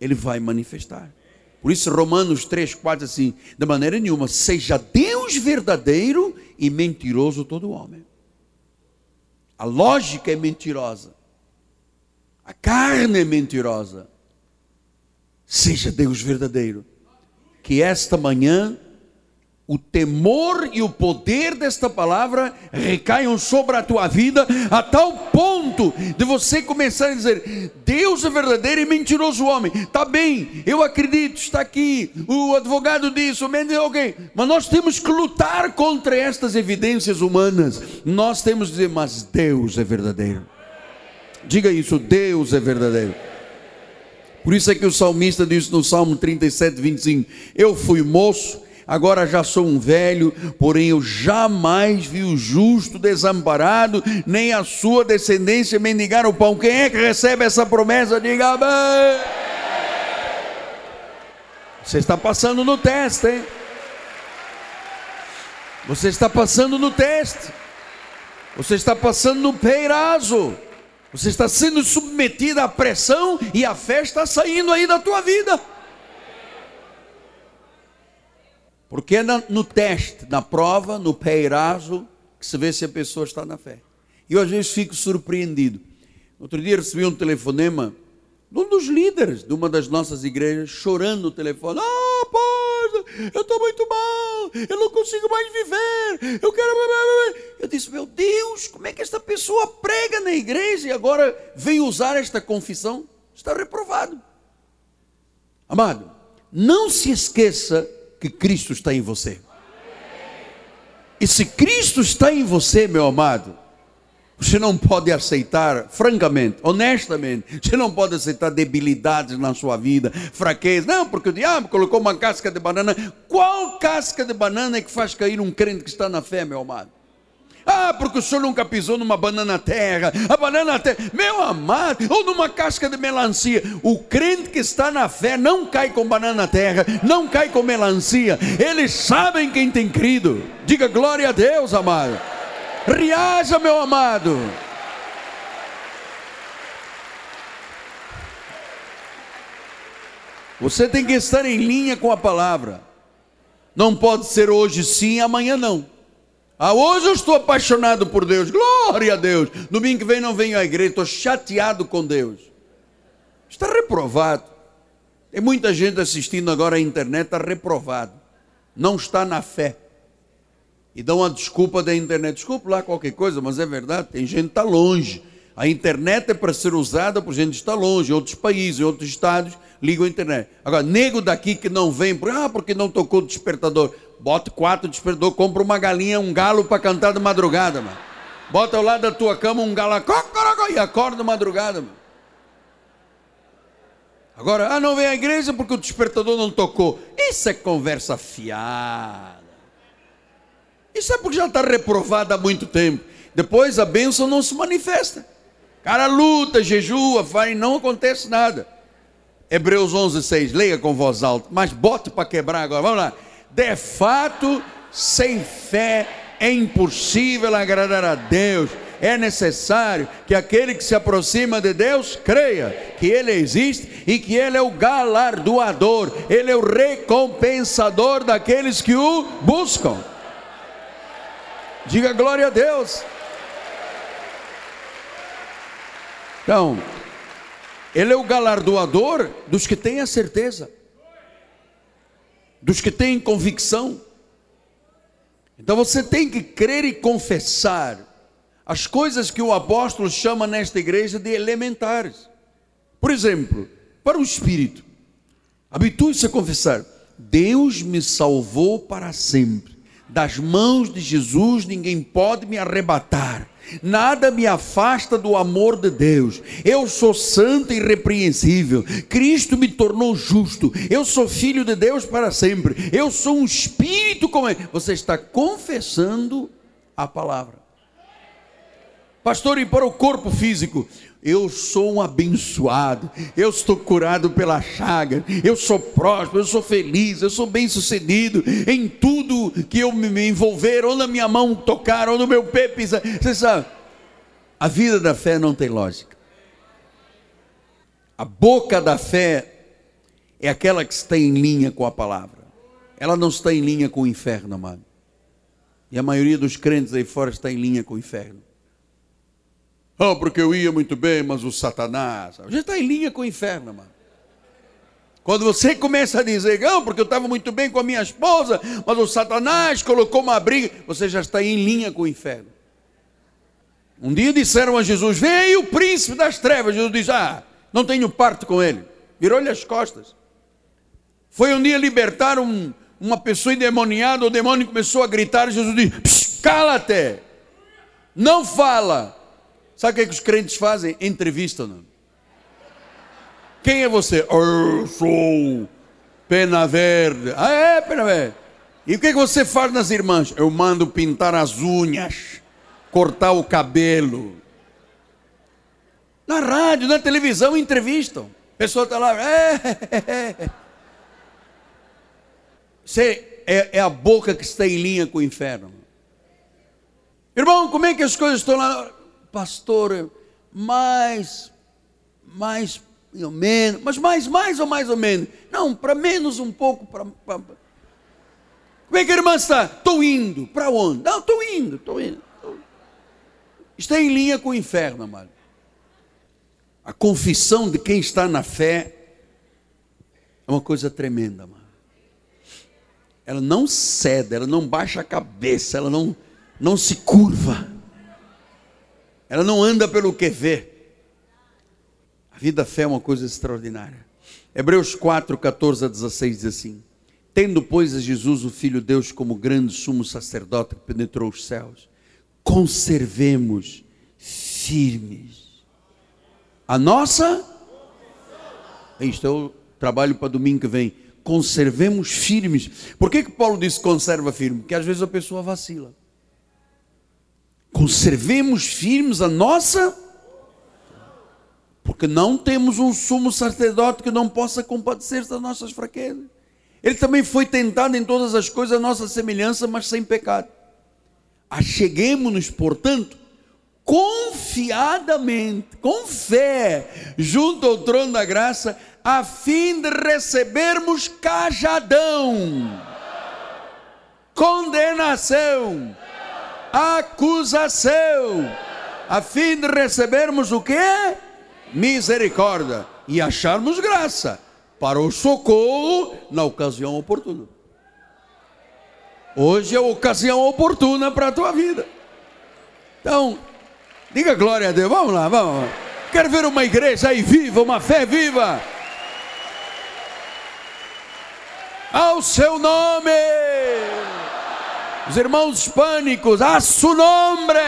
Ele vai manifestar. Por isso, Romanos 3, 4, assim, de maneira nenhuma, seja Deus verdadeiro e mentiroso todo homem. A lógica é mentirosa. A carne é mentirosa. Seja Deus verdadeiro. Que esta manhã o temor e o poder desta palavra recaiam sobre a tua vida a tal ponto de você começar a dizer: Deus é verdadeiro e mentiroso homem. Tá bem, eu acredito, está aqui. O advogado disse, o médico, ok. Mas nós temos que lutar contra estas evidências humanas. Nós temos que dizer: Mas Deus é verdadeiro. Diga isso: Deus é verdadeiro. Por isso é que o salmista diz no Salmo 37, 25: Eu fui moço agora já sou um velho, porém eu jamais vi o justo desamparado, nem a sua descendência mendigar o pão. Quem é que recebe essa promessa? Diga amém. Você está passando no teste, hein? Você está passando no teste. Você está passando no peirazo. Você está sendo submetido à pressão e a fé está saindo aí da tua vida. Porque no teste, na prova, no peirazo, que se vê se a pessoa está na fé. E eu às vezes fico surpreendido. Outro dia recebi um telefonema de um dos líderes de uma das nossas igrejas, chorando no telefone. Ah, pai, eu estou muito mal, eu não consigo mais viver, eu quero. Eu disse, meu Deus, como é que esta pessoa prega na igreja e agora vem usar esta confissão? Está reprovado. Amado, não se esqueça que Cristo está em você. E se Cristo está em você, meu amado, você não pode aceitar, francamente, honestamente, você não pode aceitar debilidades na sua vida, fraqueza. Não, porque o diabo colocou uma casca de banana. Qual casca de banana é que faz cair um crente que está na fé, meu amado? Ah, porque o senhor nunca pisou numa banana terra, a banana terra, meu amado, ou numa casca de melancia. O crente que está na fé não cai com banana terra, não cai com melancia. Eles sabem quem tem crido. Diga glória a Deus, amado. Reaja, meu amado. Você tem que estar em linha com a palavra. Não pode ser hoje sim, amanhã não. Ah, hoje eu estou apaixonado por Deus, glória a Deus. Domingo que vem não venho à igreja, estou chateado com Deus. Está reprovado. Tem muita gente assistindo agora à internet, está reprovado. Não está na fé. E dão uma desculpa da internet. Desculpa lá qualquer coisa, mas é verdade, tem gente que está longe. A internet é para ser usada por gente que está longe, em outros países, em outros estados, ligam a internet. Agora, nego daqui que não vem, ah, porque não tocou o despertador. Bota quatro despertador, compra uma galinha, um galo para cantar de madrugada, mano. Bota ao lado da tua cama um galo e acorda de madrugada, mano. Agora, ah, não vem à igreja porque o despertador não tocou. Isso é conversa fiada. Isso é porque já está reprovado há muito tempo. Depois a bênção não se manifesta. Cara luta, jejua, e não acontece nada. Hebreus 11, 6, leia com voz alta, mas bote para quebrar agora. Vamos lá. De fato, sem fé é impossível agradar a Deus, é necessário que aquele que se aproxima de Deus creia que Ele existe e que Ele é o galardoador, Ele é o recompensador daqueles que o buscam. Diga glória a Deus. Então, Ele é o galardoador dos que têm a certeza, dos que têm convicção. Então você tem que crer e confessar as coisas que o apóstolo chama nesta igreja de elementares. Por exemplo, para o espírito, habitue-se a confessar: Deus me salvou para sempre. Das mãos de Jesus ninguém pode me arrebatar. Nada me afasta do amor de Deus. Eu sou santo e irrepreensível. Cristo me tornou justo. Eu sou filho de Deus para sempre. Eu sou um espírito como ele. Você está confessando a palavra. Pastor, e para o corpo físico? Eu sou um abençoado, eu estou curado pela chaga, eu sou próspero, eu sou feliz, eu sou bem sucedido em tudo que eu me envolver, ou na minha mão tocar, ou no meu pé pisar. Você sabe, a vida da fé não tem lógica. A boca da fé é aquela que está em linha com a palavra, ela não está em linha com o inferno, amado. E a maioria dos crentes aí fora está em linha com o inferno. Oh, porque eu ia muito bem, mas o Satanás. Gente está em linha com o inferno, mano. Quando você começa a dizer, não, porque eu estava muito bem com a minha esposa, mas o Satanás colocou uma briga, você já está em linha com o inferno. Um dia disseram a Jesus: Vem aí o príncipe das trevas. Jesus diz: Ah, não tenho parte com ele. Virou-lhe as costas. Foi um dia libertar um, uma pessoa endemoniada, o demônio começou a gritar. Jesus diz: Cala-te, não fala. Sabe o que, é que os crentes fazem? Entrevistam. Quem é você? Eu sou Pena Verde. Ah, é, Pena Verde. E o que, é que você faz nas irmãs? Eu mando pintar as unhas, cortar o cabelo. Na rádio, na televisão, entrevistam. A pessoa está lá. É. Você é, é a boca que está em linha com o inferno. Irmão, como é que as coisas estão lá? Pastor, mais, mais ou menos, mas mais, mais ou mais ou menos. Não, para menos um pouco. Pra, Como é que a irmã está? Estou indo. Para onde? Não, estou indo, estou indo. Está em linha com o inferno, amado. A confissão de quem está na fé é uma coisa tremenda, amado. Ela não cede, ela não baixa a cabeça, ela não, não se curva. Ela não anda pelo que vê. A vida da fé é uma coisa extraordinária. Hebreus 4, 14 a 16 diz assim: Tendo, pois, a Jesus, o Filho de Deus, como grande sumo sacerdote que penetrou os céus, conservemos firmes a nossa. Isto é o trabalho para domingo que vem. Conservemos firmes. Por que, que Paulo diz conserva firme? Porque às vezes a pessoa vacila conservemos firmes a nossa, porque não temos um sumo sacerdote que não possa compadecer-se das nossas fraquezas. Ele também foi tentado em todas as coisas a nossa semelhança, mas sem pecado. Acheguemos-nos, portanto, confiadamente, com fé, junto ao trono da graça, a fim de recebermos cajadão, condenação, acusação, a fim de recebermos o que? Misericórdia e acharmos graça para o socorro na ocasião oportuna. Hoje é a ocasião oportuna para a tua vida. Então, diga glória a Deus. Vamos lá, vamos. Quero ver uma igreja aí viva, uma fé viva. Ao seu nome. Os irmãos hispânicos, a su nombre.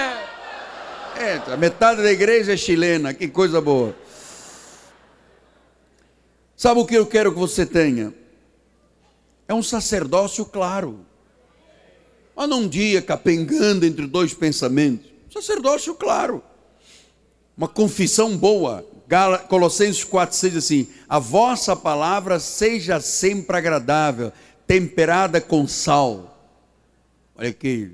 É, a metade da igreja é chilena, que coisa boa. Sabe o que eu quero que você tenha? É um sacerdócio claro. Mas não um dia capengando entre dois pensamentos. Sacerdócio claro. Uma confissão boa. Colossenses 4, 6 assim: A vossa palavra seja sempre agradável, temperada com sal Olha aqui.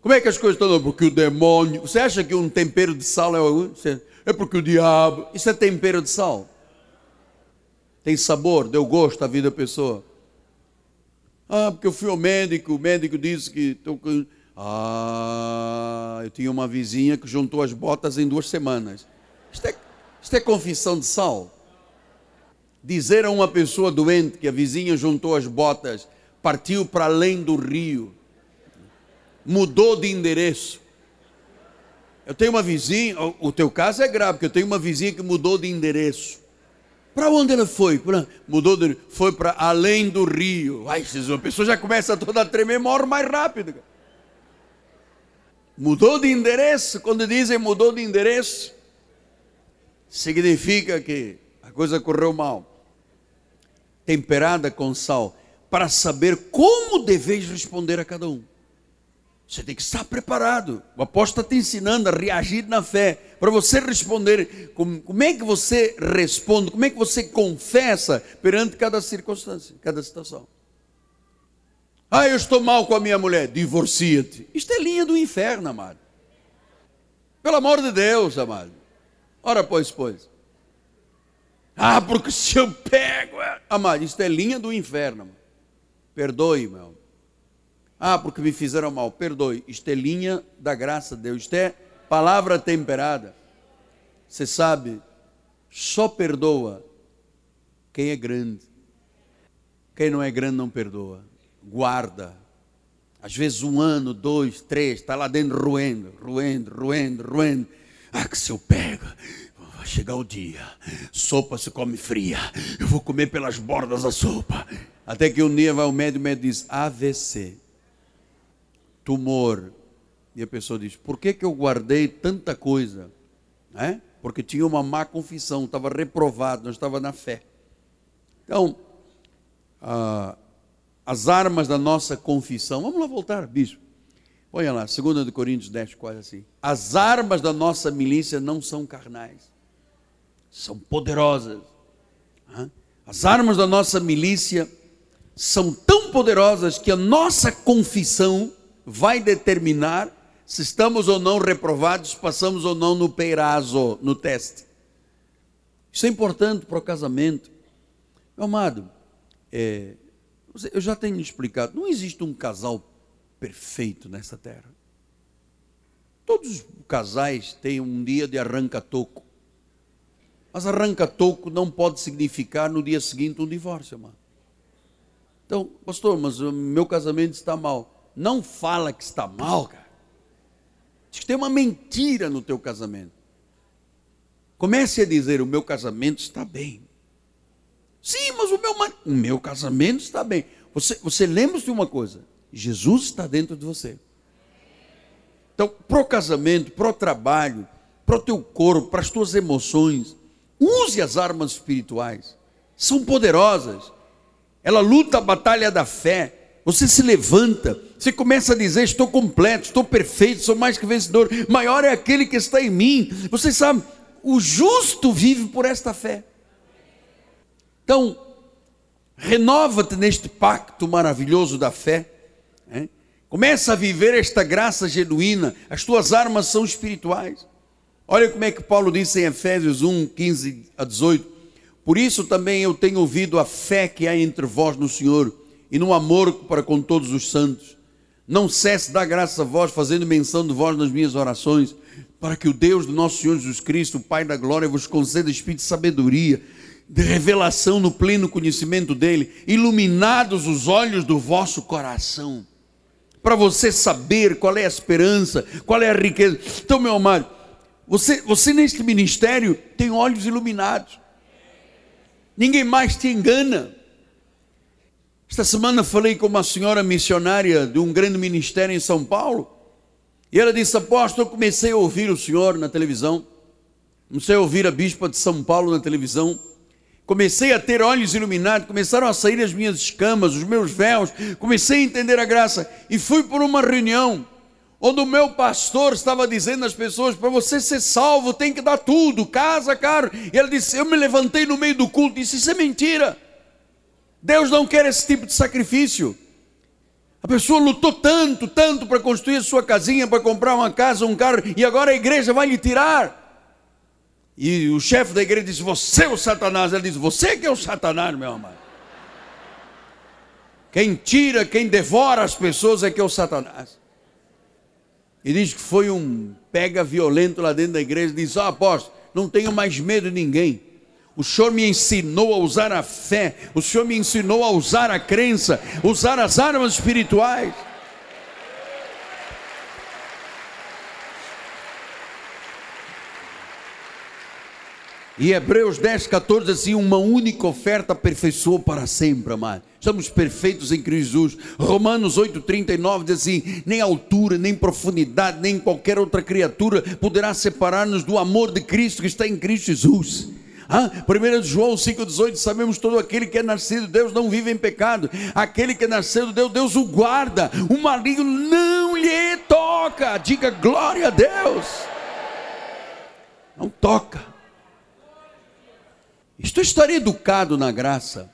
Como é que as coisas estão? Porque o demônio. Você acha que um tempero de sal é. É porque o diabo. Isso é tempero de sal. Tem sabor, deu gosto à vida da pessoa. Ah, porque eu fui ao médico, o médico disse que com. Ah, eu tinha uma vizinha que juntou as botas em duas semanas. Isto é, isto é confissão de sal. Dizer a uma pessoa doente que a vizinha juntou as botas, partiu para além do rio, mudou de endereço. Eu tenho uma vizinha, o teu caso é grave, porque eu tenho uma vizinha que mudou de endereço. Para onde ela foi? Mudou, de, foi para além do rio. Ai, Jesus, a pessoa já começa toda a tremer, morre mais rápido. Mudou de endereço. Quando dizem mudou de endereço, significa que a coisa correu mal. Temperada com sal, para saber como deveis responder a cada um. Você tem que estar preparado. O apóstolo está te ensinando a reagir na fé. Para você responder, como, é que você responde, como é que você confessa perante cada circunstância, cada situação. Ah, eu estou mal com a minha mulher. Divorcia-te. Isto é linha do inferno, amado. Pelo amor de Deus, amado. Ora, pois, pois. Ah, porque se eu pego. Amado, isto é linha do inferno. Perdoe, meu. Ah, porque me fizeram mal. Perdoe. Isto é linha da graça de Deus. Isto é palavra temperada. Você sabe, só perdoa quem é grande. Quem não é grande não perdoa guarda. Às vezes um ano, dois, três, está lá dentro roendo, roendo, roendo, roendo. Ah, que se eu pego, vai chegar o dia, sopa se come fria, eu vou comer pelas bordas a sopa. Até que um dia vai o médico, o médico diz, AVC, tumor. E a pessoa diz, por que, que eu guardei tanta coisa? É? Porque tinha uma má confissão, estava reprovado, não estava na fé. Então, ah, as armas da nossa confissão. Vamos lá voltar, bispo. Olha lá, 2 Coríntios 10, quase assim. As armas da nossa milícia não são carnais, são poderosas. As armas da nossa milícia são tão poderosas que a nossa confissão vai determinar se estamos ou não reprovados, passamos ou não no peirazo, no teste. Isso é importante para o casamento. Meu amado, é, eu já tenho explicado, não existe um casal perfeito nessa terra. Todos os casais têm um dia de arranca-toco. Mas arranca-toco não pode significar no dia seguinte um divórcio, mano. Então, pastor, mas o meu casamento está mal. Não fala que está mal, cara. Diz que tem uma mentira no teu casamento. Comece a dizer: o meu casamento está bem. Sim, mas o meu, o meu casamento está bem. Você, você lembra de uma coisa: Jesus está dentro de você. Então, para o casamento, para o trabalho, para o teu corpo, para as tuas emoções, use as armas espirituais. São poderosas. Ela luta a batalha da fé. Você se levanta, você começa a dizer: Estou completo, estou perfeito, sou mais que vencedor. Maior é aquele que está em mim. Você sabe, o justo vive por esta fé. Então, renova-te neste pacto maravilhoso da fé. Hein? Começa a viver esta graça genuína. As tuas armas são espirituais. Olha como é que Paulo disse em Efésios 1, 15 a 18. Por isso também eu tenho ouvido a fé que há entre vós no Senhor e no amor para com todos os santos. Não cesse dar graça a vós, fazendo menção de vós nas minhas orações, para que o Deus do nosso Senhor Jesus Cristo, o Pai da glória, vos conceda espírito de sabedoria de revelação no pleno conhecimento dele, iluminados os olhos do vosso coração, para você saber qual é a esperança, qual é a riqueza. Então, meu amado, você, você neste ministério tem olhos iluminados, ninguém mais te engana. Esta semana falei com uma senhora missionária de um grande ministério em São Paulo, e ela disse: Apóstolo, eu comecei a ouvir o senhor na televisão, comecei a ouvir a bispa de São Paulo na televisão, Comecei a ter olhos iluminados, começaram a sair as minhas escamas, os meus véus, comecei a entender a graça e fui por uma reunião onde o meu pastor estava dizendo às pessoas: para você ser salvo tem que dar tudo, casa, carro. E ele disse: Eu me levantei no meio do culto disse: Isso é mentira. Deus não quer esse tipo de sacrifício. A pessoa lutou tanto, tanto para construir a sua casinha, para comprar uma casa, um carro, e agora a igreja vai lhe tirar. E o chefe da igreja disse: Você é o Satanás. Ele disse: Você que é o Satanás, meu amado. Quem tira, quem devora as pessoas é que é o Satanás. E diz que foi um pega violento lá dentro da igreja. Diz: Ó, oh, apóstolo, não tenho mais medo de ninguém. O Senhor me ensinou a usar a fé, o Senhor me ensinou a usar a crença, usar as armas espirituais. E Hebreus 10, 14, assim, uma única oferta aperfeiçoou para sempre, amado. Estamos perfeitos em Cristo Jesus. Romanos 8, 39 diz assim: nem altura, nem profundidade, nem qualquer outra criatura poderá separar-nos do amor de Cristo que está em Cristo Jesus. Ah, 1 João 5,18, sabemos todo aquele que é nascido de Deus não vive em pecado. Aquele que é nascido de Deus, Deus o guarda. O maligno não lhe toca. Diga glória a Deus. Não toca. Estou estar educado na graça.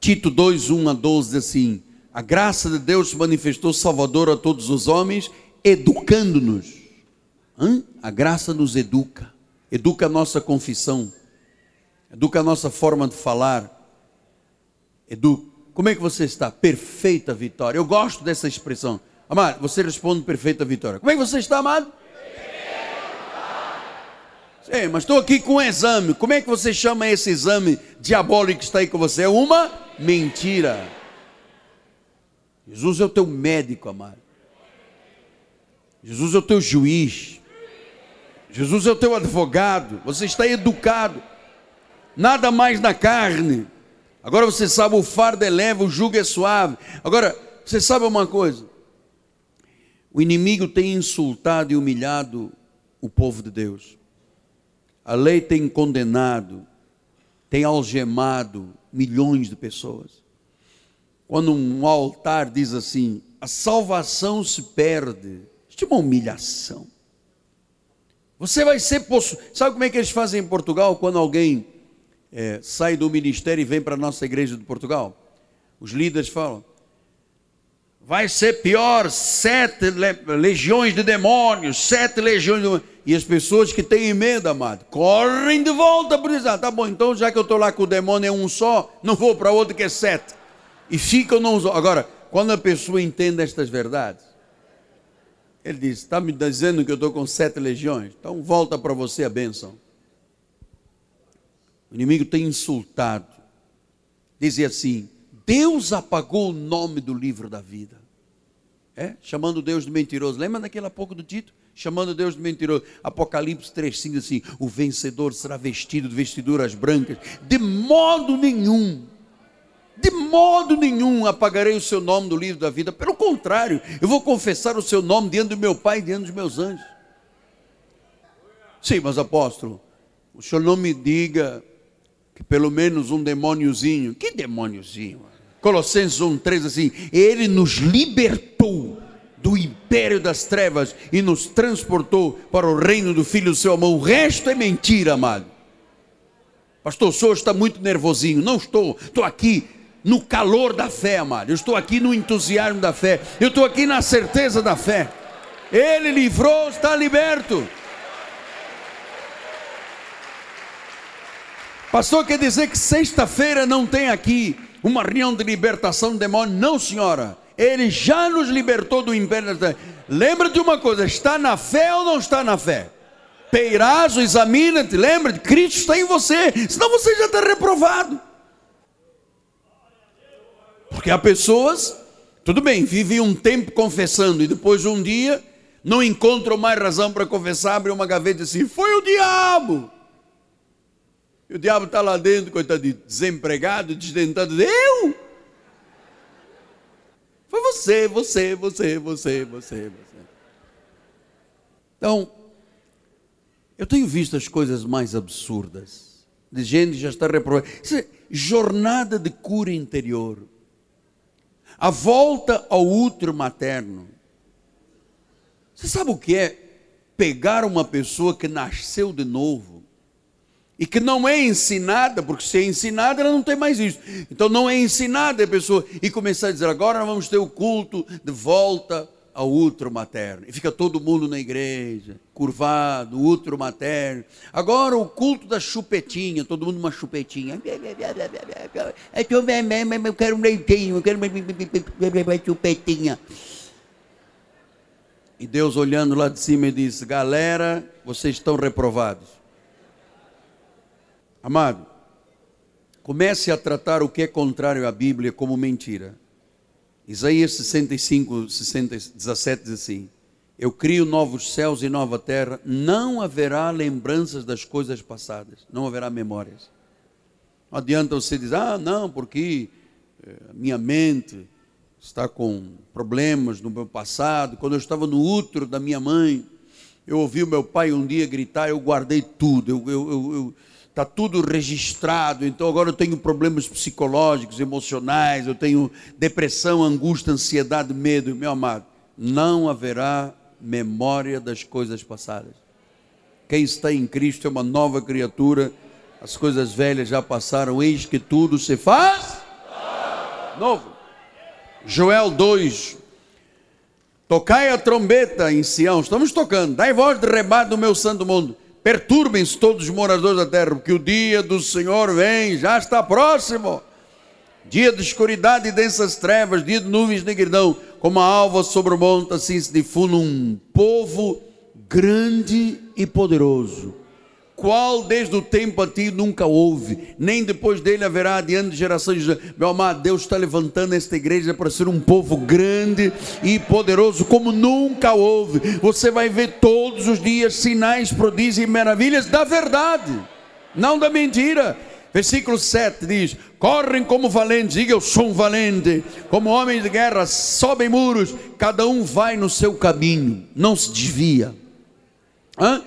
Tito 2, 1 a 12 diz assim: A graça de Deus manifestou salvador a todos os homens, educando-nos. A graça nos educa, educa a nossa confissão, educa a nossa forma de falar. Educa. Como é que você está? Perfeita vitória. Eu gosto dessa expressão. Amado, você responde perfeita vitória. Como é que você está, amado? Ei, mas estou aqui com um exame. Como é que você chama esse exame diabólico que está aí com você? É uma mentira. Jesus é o teu médico, amado. Jesus é o teu juiz. Jesus é o teu advogado. Você está educado. Nada mais na carne. Agora você sabe, o fardo é leve, o jugo é suave. Agora, você sabe uma coisa? O inimigo tem insultado e humilhado o povo de Deus. A lei tem condenado, tem algemado milhões de pessoas. Quando um altar diz assim, a salvação se perde, isso é uma humilhação. Você vai ser possuído. Sabe como é que eles fazem em Portugal quando alguém é, sai do ministério e vem para a nossa igreja de Portugal? Os líderes falam: vai ser pior, sete legiões de demônios, sete legiões de. E as pessoas que têm medo, amado, correm de volta por isso. Ah, tá bom, então já que eu estou lá com o demônio é um só, não vou para outro que é sete. E ficam não Agora, quando a pessoa entende estas verdades, ele diz: está me dizendo que eu estou com sete legiões? Então volta para você a bênção. O inimigo tem insultado. Dizia assim: Deus apagou o nome do livro da vida. É? Chamando Deus de mentiroso. Lembra daquele pouco do Tito? chamando Deus de mentiroso. Apocalipse 3,5 assim: o vencedor será vestido de vestiduras brancas. De modo nenhum, de modo nenhum apagarei o seu nome do livro da vida. Pelo contrário, eu vou confessar o seu nome diante do meu Pai e diante dos meus anjos. Sim, mas apóstolo, o senhor não me diga que pelo menos um demôniozinho, que demôniozinho? Colossenses 1,3 assim, ele nos libertou do império das trevas e nos transportou para o reino do Filho do seu amor. O resto é mentira, amado. Pastor, o senhor está muito nervosinho. Não estou, estou aqui no calor da fé, amado. Eu estou aqui no entusiasmo da fé. Eu estou aqui na certeza da fé. Ele livrou, está liberto. Pastor, quer dizer que sexta-feira não tem aqui uma reunião de libertação do demônio? Não, senhora. Ele já nos libertou do império. Lembra de uma coisa: está na fé ou não está na fé? Peirazo, examina-te, lembra? Cristo está em você, senão você já está reprovado. Porque há pessoas, tudo bem, vivem um tempo confessando e depois um dia não encontram mais razão para confessar, abrem uma gaveta e assim, foi o diabo. E o diabo está lá dentro, coitado, desempregado, desdentado, eu? Foi você, você, você, você, você, você. Então, eu tenho visto as coisas mais absurdas. De gente já está reprovada. É jornada de cura interior. A volta ao útero materno. Você sabe o que é pegar uma pessoa que nasceu de novo e que não é ensinada, porque se é ensinada, ela não tem mais isso. Então não é ensinada a pessoa e começar a dizer: agora vamos ter o culto de volta ao útero materno. E fica todo mundo na igreja, curvado, útero materno. Agora o culto da chupetinha, todo mundo uma chupetinha. Eu quero um leitinho, eu quero uma chupetinha. E Deus olhando lá de cima e diz: Galera, vocês estão reprovados. Amado, comece a tratar o que é contrário à Bíblia como mentira. Isaías 65, 60, 17 diz assim: Eu crio novos céus e nova terra, não haverá lembranças das coisas passadas, não haverá memórias. Não adianta você dizer, ah, não, porque eh, minha mente está com problemas no meu passado. Quando eu estava no útero da minha mãe, eu ouvi o meu pai um dia gritar, eu guardei tudo, eu, eu, eu, está tudo registrado, então agora eu tenho problemas psicológicos, emocionais, eu tenho depressão, angústia, ansiedade, medo, meu amado, não haverá memória das coisas passadas. Quem está em Cristo é uma nova criatura, as coisas velhas já passaram, eis que tudo se faz novo. Joel 2, tocai a trombeta em Sião, estamos tocando, dai voz de rebate no meu santo mundo Perturbem-se todos os moradores da terra, porque o dia do Senhor vem, já está próximo. Dia de escuridade e densas trevas, dia de nuvens negridão, como a alva sobre o monte, assim se difunde um povo grande e poderoso qual desde o tempo antigo nunca houve, nem depois dele haverá adiante de gerações. Meu amado, Deus está levantando esta igreja para ser um povo grande e poderoso, como nunca houve. Você vai ver todos os dias sinais, prodígios e maravilhas da verdade, não da mentira. Versículo 7 diz: Correm como valentes, diga eu sou um valente, como homens de guerra, sobem muros, cada um vai no seu caminho, não se desvia. Hã?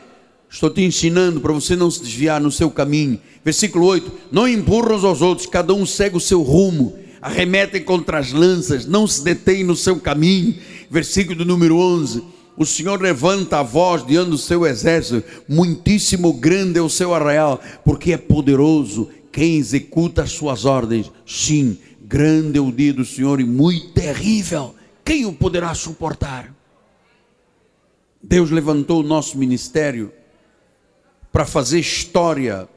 Estou te ensinando para você não se desviar no seu caminho. Versículo 8: Não empurram uns aos outros, cada um segue o seu rumo. Arremetem contra as lanças, não se detém no seu caminho. Versículo número 11: O Senhor levanta a voz diante do seu exército, muitíssimo grande é o seu arraial, porque é poderoso quem executa as suas ordens. Sim, grande é o dia do Senhor e muito terrível. Quem o poderá suportar? Deus levantou o nosso ministério para fazer história,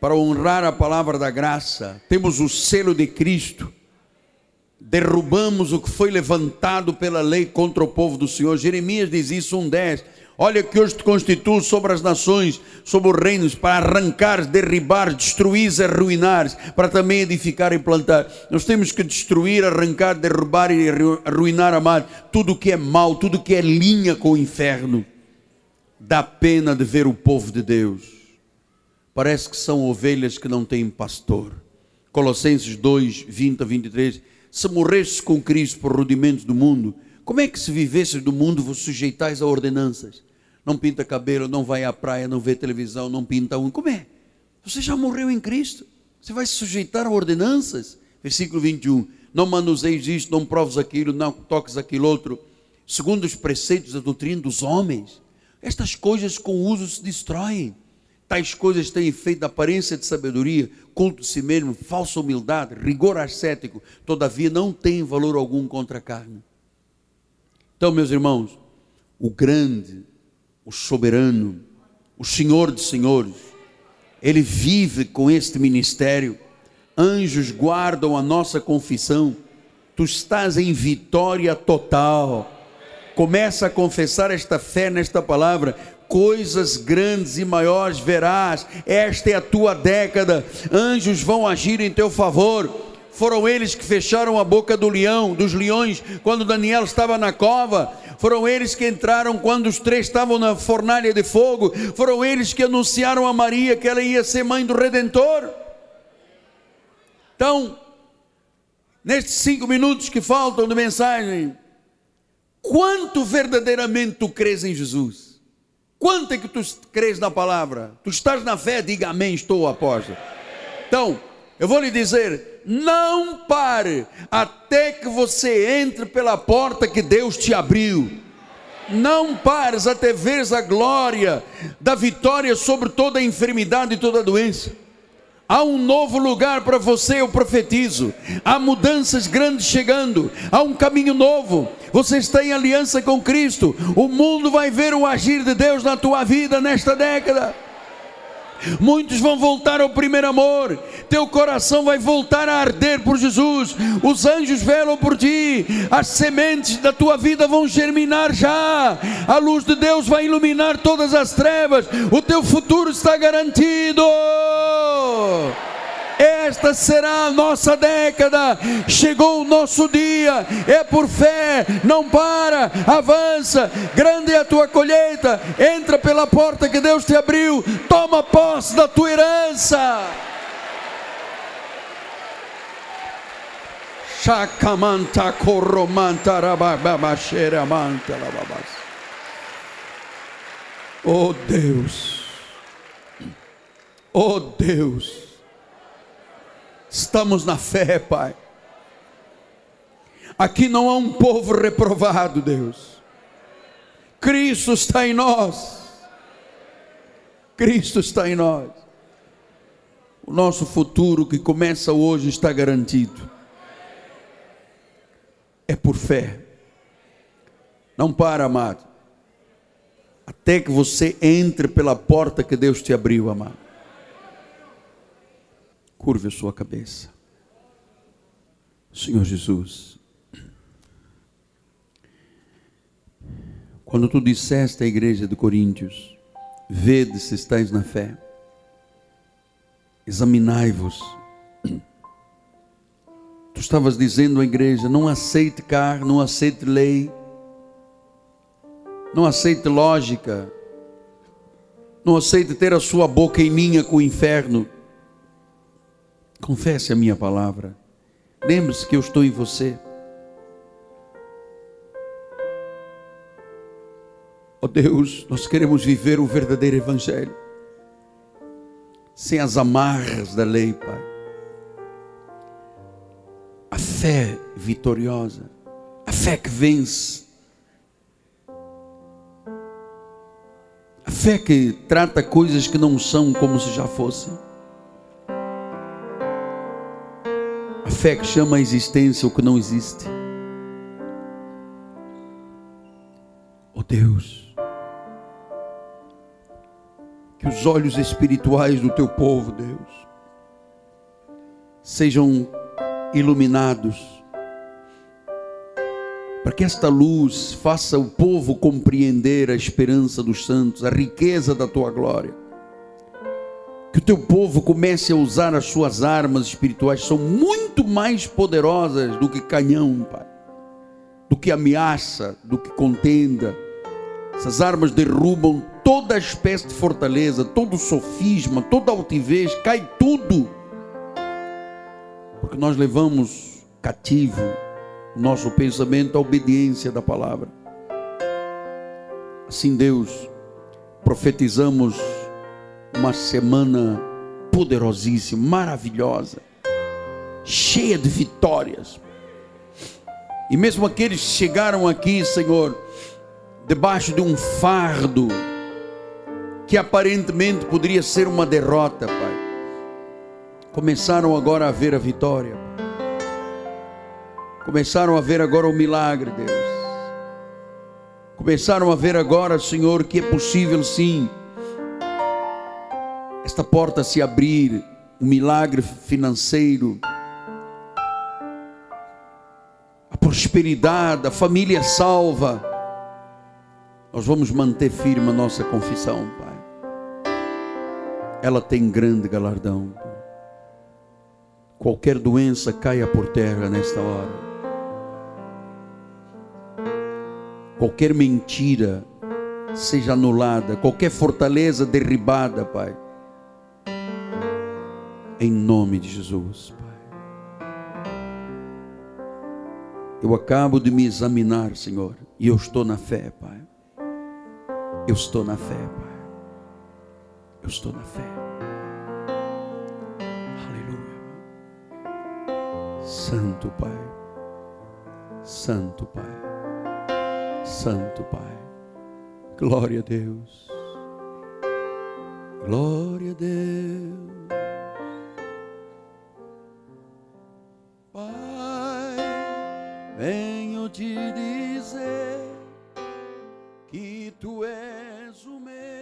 para honrar a palavra da graça. Temos o selo de Cristo. Derrubamos o que foi levantado pela lei contra o povo do Senhor. Jeremias diz isso, 1,10. Olha que hoje te constituo sobre as nações, sobre os reinos, para arrancar, derribar, destruir arruinar, para também edificar e plantar. Nós temos que destruir, arrancar, derrubar e arruinar, amar, tudo que é mal, tudo que é linha com o inferno dá pena de ver o povo de Deus. Parece que são ovelhas que não têm pastor. Colossenses 2, 20 a 23. Se morresses com Cristo por rudimentos do mundo, como é que se vivesses do mundo vos sujeitais a ordenanças? Não pinta cabelo, não vai à praia, não vê televisão, não pinta um. Como é? Você já morreu em Cristo. Você vai se sujeitar a ordenanças? Versículo 21. Não manuseis isto, não proves aquilo, não toques aquilo outro, segundo os preceitos da doutrina dos homens estas coisas com uso se destroem. Tais coisas têm efeito de aparência de sabedoria, culto de si mesmo, falsa humildade, rigor ascético, todavia não tem valor algum contra a carne. Então, meus irmãos, o grande, o soberano, o Senhor de senhores, ele vive com este ministério. Anjos guardam a nossa confissão. Tu estás em vitória total Começa a confessar esta fé nesta palavra. Coisas grandes e maiores verás. Esta é a tua década. Anjos vão agir em teu favor. Foram eles que fecharam a boca do leão, dos leões, quando Daniel estava na cova. Foram eles que entraram quando os três estavam na fornalha de fogo. Foram eles que anunciaram a Maria que ela ia ser mãe do Redentor. Então, nestes cinco minutos que faltam de mensagem, Quanto verdadeiramente tu crês em Jesus? Quanto é que tu crês na palavra? Tu estás na fé? Diga amém, estou apóstolo. Então, eu vou lhe dizer: não pare até que você entre pela porta que Deus te abriu. Não pares até veres a glória da vitória sobre toda a enfermidade e toda a doença. Há um novo lugar para você, eu profetizo. Há mudanças grandes chegando. Há um caminho novo. Você está em aliança com Cristo. O mundo vai ver o agir de Deus na tua vida nesta década. Muitos vão voltar ao primeiro amor. Teu coração vai voltar a arder por Jesus. Os anjos velam por ti. As sementes da tua vida vão germinar já. A luz de Deus vai iluminar todas as trevas. O teu futuro está garantido. Esta será a nossa década. Chegou o nosso dia. É por fé. Não para. Avança. Grande é a tua colheita. Entra pela porta que Deus te abriu. Toma posse da tua herança. Chacamanta corromanta lababas. Oh Deus. Oh Deus. Estamos na fé, Pai. Aqui não há um povo reprovado, Deus. Cristo está em nós. Cristo está em nós. O nosso futuro que começa hoje está garantido. É por fé. Não para, amado. Até que você entre pela porta que Deus te abriu, amado. Curve a sua cabeça. Senhor Jesus, quando tu disseste à igreja de Coríntios, vede se estáis na fé, examinai-vos. Tu estavas dizendo à igreja: não aceite carne, não aceite lei, não aceite lógica, não aceite ter a sua boca em linha com o inferno Confesse a minha palavra. Lembre-se que eu estou em você. Ó oh Deus, nós queremos viver o verdadeiro Evangelho, sem as amarras da lei, Pai. A fé vitoriosa, a fé que vence, a fé que trata coisas que não são como se já fossem. Fé que chama a existência o que não existe. Oh Deus, que os olhos espirituais do teu povo, Deus, sejam iluminados, para que esta luz faça o povo compreender a esperança dos santos, a riqueza da tua glória que o teu povo comece a usar as suas armas espirituais, são muito mais poderosas do que canhão, Pai, do que ameaça, do que contenda. Essas armas derrubam toda espécie de fortaleza, todo sofisma, toda altivez, cai tudo. Porque nós levamos cativo o nosso pensamento à obediência da palavra. Assim, Deus, profetizamos uma semana poderosíssima, maravilhosa, cheia de vitórias. E mesmo aqueles que chegaram aqui, Senhor, debaixo de um fardo que aparentemente poderia ser uma derrota, Pai, começaram agora a ver a vitória. Começaram a ver agora o milagre, Deus. Começaram a ver agora, Senhor, que é possível sim esta porta se abrir, um milagre financeiro, a prosperidade, a família salva, nós vamos manter firme a nossa confissão, Pai. Ela tem grande galardão. Qualquer doença caia por terra nesta hora. Qualquer mentira seja anulada, qualquer fortaleza derribada, Pai em nome de Jesus, Pai. Eu acabo de me examinar, Senhor, e eu estou na fé, Pai. Eu estou na fé, Pai. Eu estou na fé. Aleluia. Santo Pai. Santo Pai. Santo Pai. Glória a Deus. Glória a Deus. Pai, venho te dizer que tu és o meu